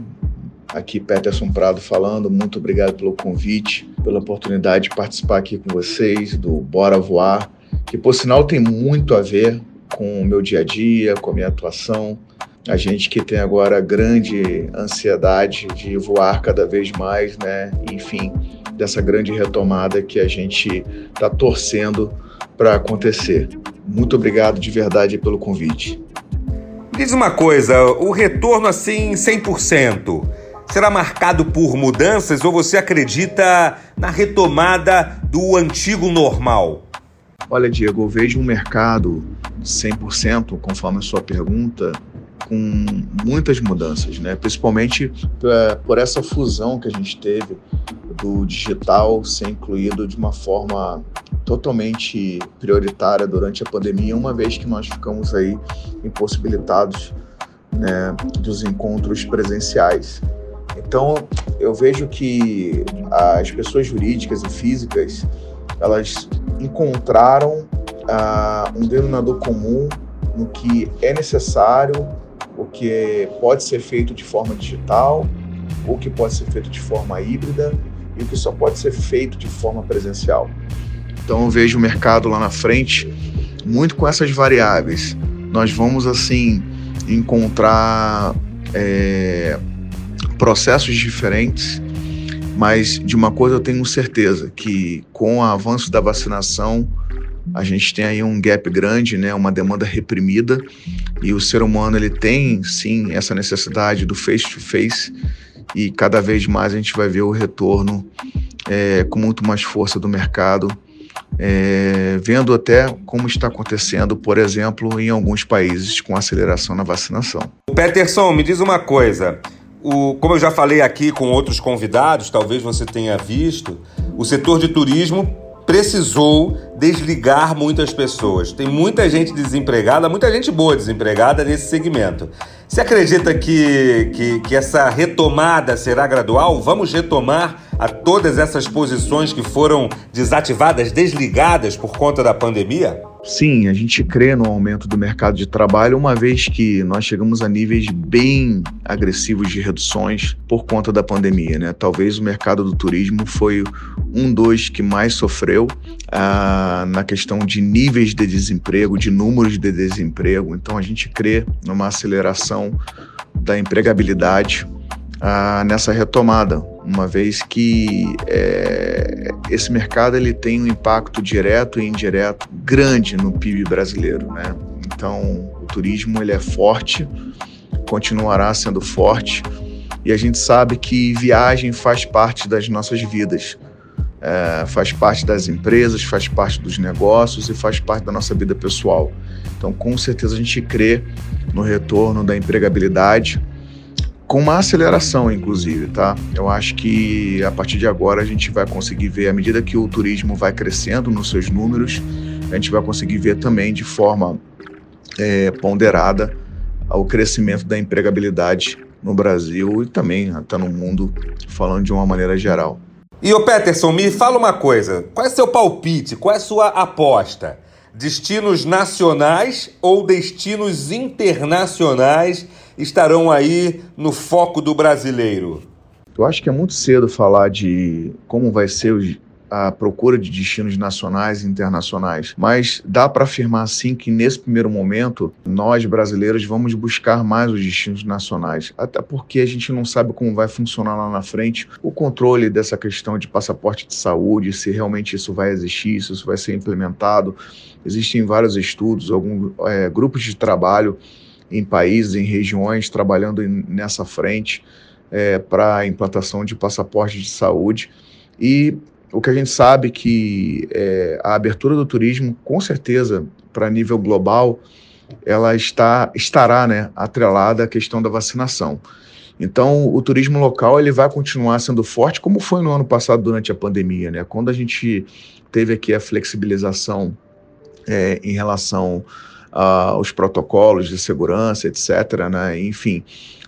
Aqui Peterson Prado falando, muito obrigado pelo convite, pela oportunidade de participar aqui com vocês do Bora Voar, que por sinal tem muito a ver com o meu dia a dia, com a minha atuação. A gente que tem agora grande ansiedade de voar cada vez mais, né? Enfim, dessa grande retomada que a gente está torcendo para acontecer. Muito obrigado de verdade pelo convite. Diz uma coisa, o retorno assim 100% será marcado por mudanças ou você acredita na retomada do antigo normal? Olha, Diego, eu vejo um mercado 100%, conforme a sua pergunta, com muitas mudanças, né? principalmente é, por essa fusão que a gente teve do digital ser incluído de uma forma totalmente prioritária durante a pandemia, uma vez que nós ficamos aí impossibilitados né, dos encontros presenciais. Então, eu vejo que as pessoas jurídicas e físicas elas encontraram uh, um denominador comum no que é necessário, o que pode ser feito de forma digital, o que pode ser feito de forma híbrida e o que só pode ser feito de forma presencial. Então eu vejo o mercado lá na frente muito com essas variáveis. Nós vamos assim encontrar é, processos diferentes mas de uma coisa eu tenho certeza, que com o avanço da vacinação, a gente tem aí um gap grande, né, uma demanda reprimida, e o ser humano ele tem sim essa necessidade do face to face, e cada vez mais a gente vai ver o retorno é, com muito mais força do mercado, é, vendo até como está acontecendo, por exemplo, em alguns países com aceleração na vacinação. Peterson, me diz uma coisa. O, como eu já falei aqui com outros convidados, talvez você tenha visto, o setor de turismo precisou desligar muitas pessoas. Tem muita gente desempregada, muita gente boa desempregada nesse segmento. Você acredita que, que, que essa retomada será gradual? Vamos retomar a todas essas posições que foram desativadas, desligadas por conta da pandemia? Sim, a gente crê no aumento do mercado de trabalho, uma vez que nós chegamos a níveis bem agressivos de reduções por conta da pandemia. Né? Talvez o mercado do turismo foi um dos que mais sofreu ah, na questão de níveis de desemprego, de números de desemprego. Então a gente crê numa aceleração da empregabilidade ah, nessa retomada, uma vez que é, esse mercado ele tem um impacto direto e indireto grande no PIB brasileiro, né? Então o turismo ele é forte, continuará sendo forte e a gente sabe que viagem faz parte das nossas vidas. É, faz parte das empresas, faz parte dos negócios e faz parte da nossa vida pessoal. Então, com certeza, a gente crê no retorno da empregabilidade, com uma aceleração, inclusive, tá? Eu acho que a partir de agora a gente vai conseguir ver, à medida que o turismo vai crescendo nos seus números, a gente vai conseguir ver também de forma é, ponderada o crescimento da empregabilidade no Brasil e também até no mundo, falando de uma maneira geral. E o Peterson, me fala uma coisa: qual é seu palpite, qual é sua aposta? Destinos nacionais ou destinos internacionais estarão aí no foco do brasileiro? Eu acho que é muito cedo falar de como vai ser os, a procura de destinos nacionais e internacionais, mas dá para afirmar sim que nesse primeiro momento nós brasileiros vamos buscar mais os destinos nacionais, até porque a gente não sabe como vai funcionar lá na frente o controle dessa questão de passaporte de saúde, se realmente isso vai existir, se isso vai ser implementado. Existem vários estudos, alguns é, grupos de trabalho em países, em regiões trabalhando nessa frente é, para a implantação de passaporte de saúde. E o que a gente sabe que é, a abertura do turismo, com certeza, para nível global, ela está estará né, atrelada à questão da vacinação. Então, o turismo local ele vai continuar sendo forte, como foi no ano passado durante a pandemia, né? Quando a gente teve aqui a flexibilização é, em relação aos protocolos de segurança, etc., né? Enfim,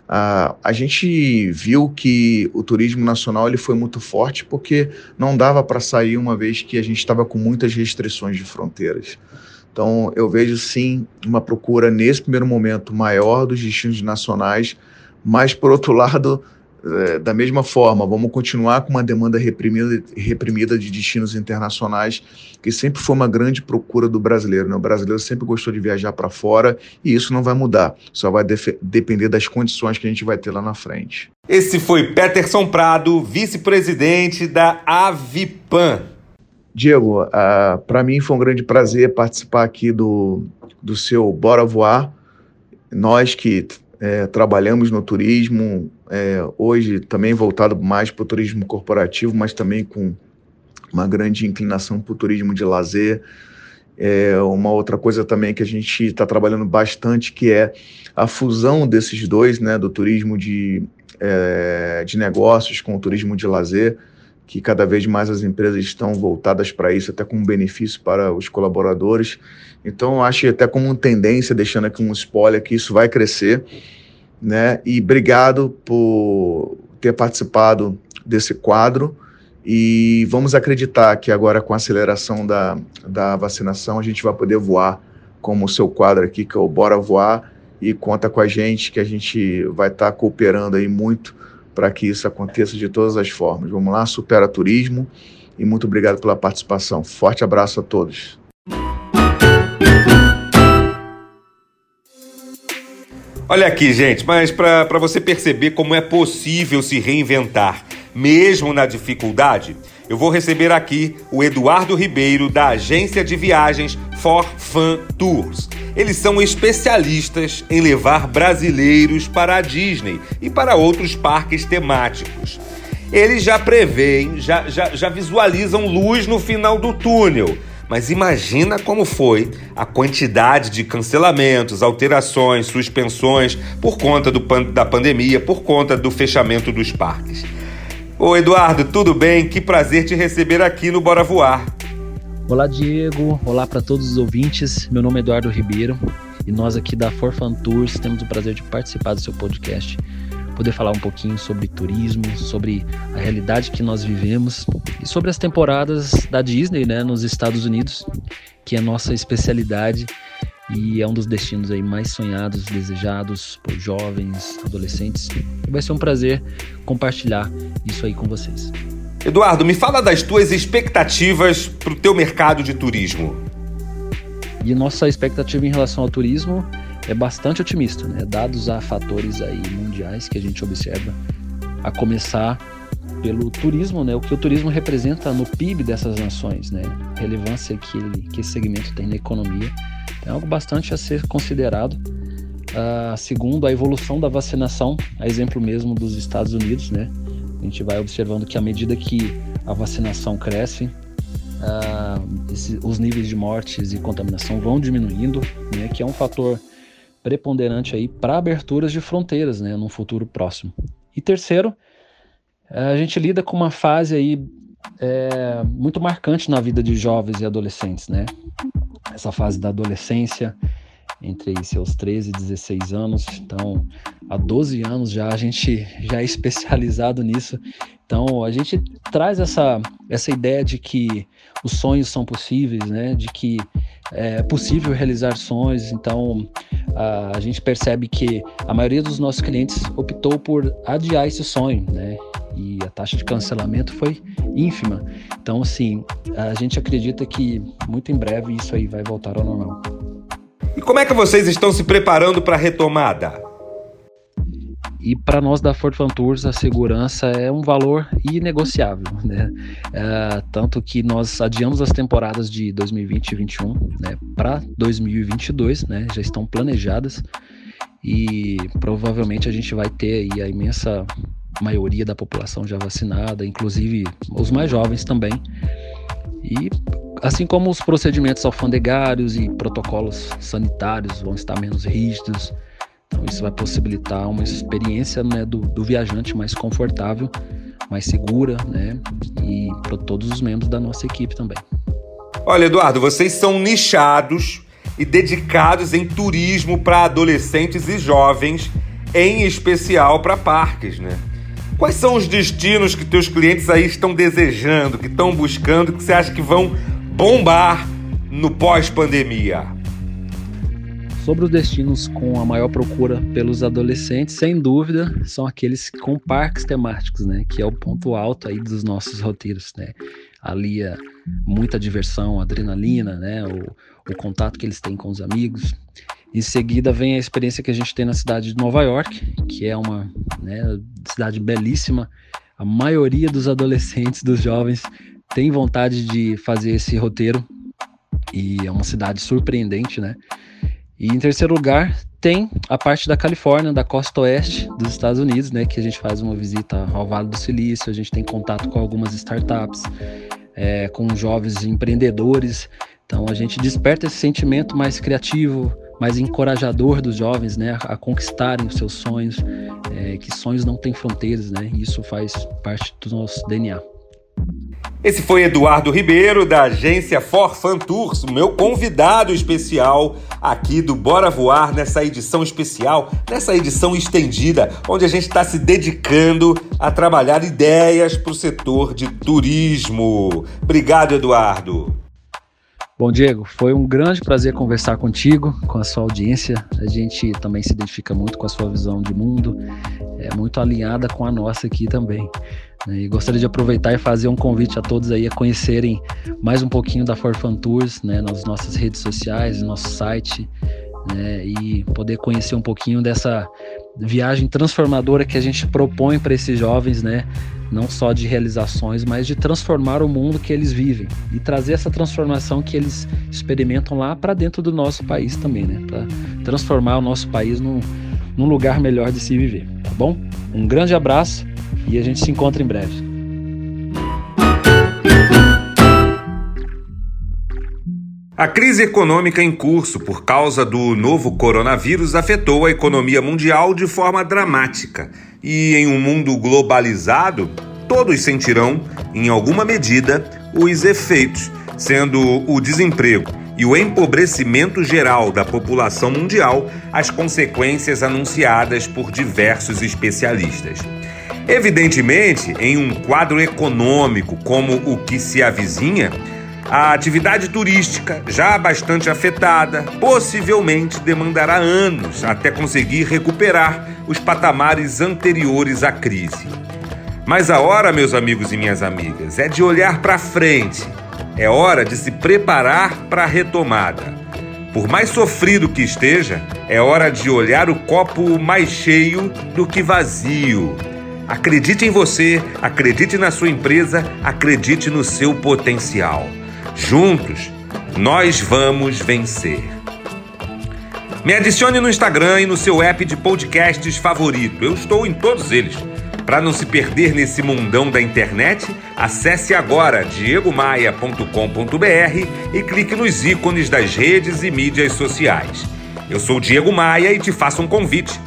Uh, a gente viu que o turismo nacional ele foi muito forte porque não dava para sair uma vez que a gente estava com muitas restrições de fronteiras. Então, eu vejo sim uma procura nesse primeiro momento maior dos destinos nacionais, mas por outro lado, é, da mesma forma, vamos continuar com uma demanda reprimida, reprimida de destinos internacionais, que sempre foi uma grande procura do brasileiro. Né? O brasileiro sempre gostou de viajar para fora e isso não vai mudar, só vai depender das condições que a gente vai ter lá na frente. Esse foi Peterson Prado, vice-presidente da Avipan. Diego, uh, para mim foi um grande prazer participar aqui do, do seu Bora Voar. Nós que é, trabalhamos no turismo, é, hoje também voltado mais para o turismo corporativo, mas também com uma grande inclinação para o turismo de lazer. É, uma outra coisa também que a gente está trabalhando bastante, que é a fusão desses dois, né, do turismo de, é, de negócios com o turismo de lazer, que cada vez mais as empresas estão voltadas para isso, até com benefício para os colaboradores. Então, acho até como tendência, deixando aqui um spoiler, que isso vai crescer. Né? E obrigado por ter participado desse quadro. E vamos acreditar que agora, com a aceleração da, da vacinação, a gente vai poder voar, como o seu quadro aqui, que é o Bora Voar. E conta com a gente, que a gente vai estar tá cooperando aí muito para que isso aconteça de todas as formas. Vamos lá, supera turismo e muito obrigado pela participação. Forte abraço a todos. Olha aqui, gente, mas para você perceber como é possível se reinventar, mesmo na dificuldade, eu vou receber aqui o Eduardo Ribeiro, da agência de viagens For Fun Tours. Eles são especialistas em levar brasileiros para a Disney e para outros parques temáticos. Eles já preveem, já, já, já visualizam luz no final do túnel. Mas imagina como foi a quantidade de cancelamentos, alterações, suspensões por conta do, da pandemia, por conta do fechamento dos parques. Ô Eduardo, tudo bem? Que prazer te receber aqui no Bora Voar. Olá, Diego. Olá para todos os ouvintes. Meu nome é Eduardo Ribeiro e nós aqui da Forfan Tours temos o prazer de participar do seu podcast, poder falar um pouquinho sobre turismo, sobre a realidade que nós vivemos e sobre as temporadas da Disney, né, nos Estados Unidos, que é a nossa especialidade e é um dos destinos aí mais sonhados, desejados por jovens, adolescentes. E vai ser um prazer compartilhar isso aí com vocês. Eduardo, me fala das tuas expectativas para o teu mercado de turismo. E nossa expectativa em relação ao turismo é bastante otimista, né? Dados a fatores aí mundiais que a gente observa, a começar pelo turismo, né? O que o turismo representa no PIB dessas nações, né? A relevância que, ele, que esse segmento tem na economia é algo bastante a ser considerado. Uh, segundo, a evolução da vacinação, a exemplo mesmo dos Estados Unidos, né? A gente vai observando que à medida que a vacinação cresce, uh, esse, os níveis de mortes e contaminação vão diminuindo, né? Que é um fator preponderante aí para aberturas de fronteiras, né? No futuro próximo. E terceiro, a gente lida com uma fase aí é, muito marcante na vida de jovens e adolescentes, né? essa fase da adolescência, entre seus 13 e 16 anos. Então, há 12 anos já a gente já é especializado nisso. Então, a gente traz essa, essa ideia de que os sonhos são possíveis, né? De que é possível realizar sonhos. Então, a, a gente percebe que a maioria dos nossos clientes optou por adiar esse sonho, né? e a taxa de cancelamento foi ínfima. Então, assim, a gente acredita que muito em breve isso aí vai voltar ao normal. E como é que vocês estão se preparando para a retomada? E para nós da Ford Fan Tours, a segurança é um valor inegociável, né? É, tanto que nós adiamos as temporadas de 2020 e 2021 né, para 2022, né? Já estão planejadas e provavelmente a gente vai ter aí a imensa maioria da população já vacinada, inclusive os mais jovens também. E assim como os procedimentos alfandegários e protocolos sanitários vão estar menos rígidos, então isso vai possibilitar uma experiência né, do, do viajante mais confortável, mais segura, né, e para todos os membros da nossa equipe também. Olha, Eduardo, vocês são nichados e dedicados em turismo para adolescentes e jovens, em especial para parques, né? Quais são os destinos que teus clientes aí estão desejando, que estão buscando, que você acha que vão bombar no pós-pandemia? Sobre os destinos com a maior procura pelos adolescentes, sem dúvida, são aqueles com parques temáticos, né? Que é o ponto alto aí dos nossos roteiros, né? Alia muita diversão, adrenalina, né? O, o contato que eles têm com os amigos. Em seguida vem a experiência que a gente tem na cidade de Nova York, que é uma né, cidade belíssima. A maioria dos adolescentes, dos jovens, tem vontade de fazer esse roteiro e é uma cidade surpreendente, né? E em terceiro lugar tem a parte da Califórnia, da costa oeste dos Estados Unidos, né? Que a gente faz uma visita ao Vale do Silício, a gente tem contato com algumas startups, é, com jovens empreendedores. Então a gente desperta esse sentimento mais criativo, mais encorajador dos jovens, né, a, conquistarem os seus sonhos, é, que sonhos não têm fronteiras, né, e isso faz parte do nosso DNA. Esse foi Eduardo Ribeiro, da agência For Fan Tours, meu convidado especial aqui do Bora Voar, nessa edição especial, nessa edição estendida, onde a gente está se dedicando a trabalhar ideias para o setor de turismo. Obrigado, Eduardo. Bom, Diego, foi um grande prazer conversar contigo, com a sua audiência. A gente também se identifica muito com a sua visão de mundo, é muito alinhada com a nossa aqui também. Né? E gostaria de aproveitar e fazer um convite a todos aí a conhecerem mais um pouquinho da Forfan Tours, né, nas nossas redes sociais, no nosso site, né, e poder conhecer um pouquinho dessa viagem transformadora que a gente propõe para esses jovens, né, não só de realizações, mas de transformar o mundo que eles vivem e trazer essa transformação que eles experimentam lá para dentro do nosso país também, né? Para transformar o nosso país num, num lugar melhor de se viver, tá bom? Um grande abraço e a gente se encontra em breve. A crise econômica em curso por causa do novo coronavírus afetou a economia mundial de forma dramática. E em um mundo globalizado, todos sentirão, em alguma medida, os efeitos, sendo o desemprego e o empobrecimento geral da população mundial as consequências anunciadas por diversos especialistas. Evidentemente, em um quadro econômico como o que se avizinha, a atividade turística, já bastante afetada, possivelmente demandará anos até conseguir recuperar os patamares anteriores à crise. Mas a hora, meus amigos e minhas amigas, é de olhar para frente. É hora de se preparar para a retomada. Por mais sofrido que esteja, é hora de olhar o copo mais cheio do que vazio. Acredite em você, acredite na sua empresa, acredite no seu potencial. Juntos, nós vamos vencer. Me adicione no Instagram e no seu app de podcasts favorito. Eu estou em todos eles. Para não se perder nesse mundão da internet, acesse agora diegomaia.com.br e clique nos ícones das redes e mídias sociais. Eu sou Diego Maia e te faço um convite.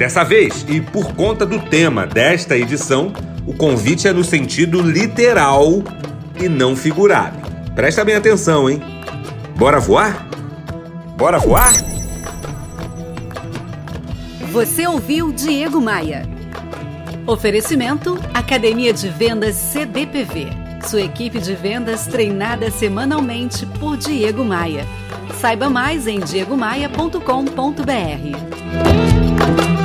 Dessa vez, e por conta do tema desta edição, o convite é no sentido literal e não figurado. Presta bem atenção, hein? Bora voar? Bora voar? Você ouviu Diego Maia. Oferecimento Academia de Vendas CDPV. Sua equipe de vendas treinada semanalmente por Diego Maia. Saiba mais em diegomaia.com.br.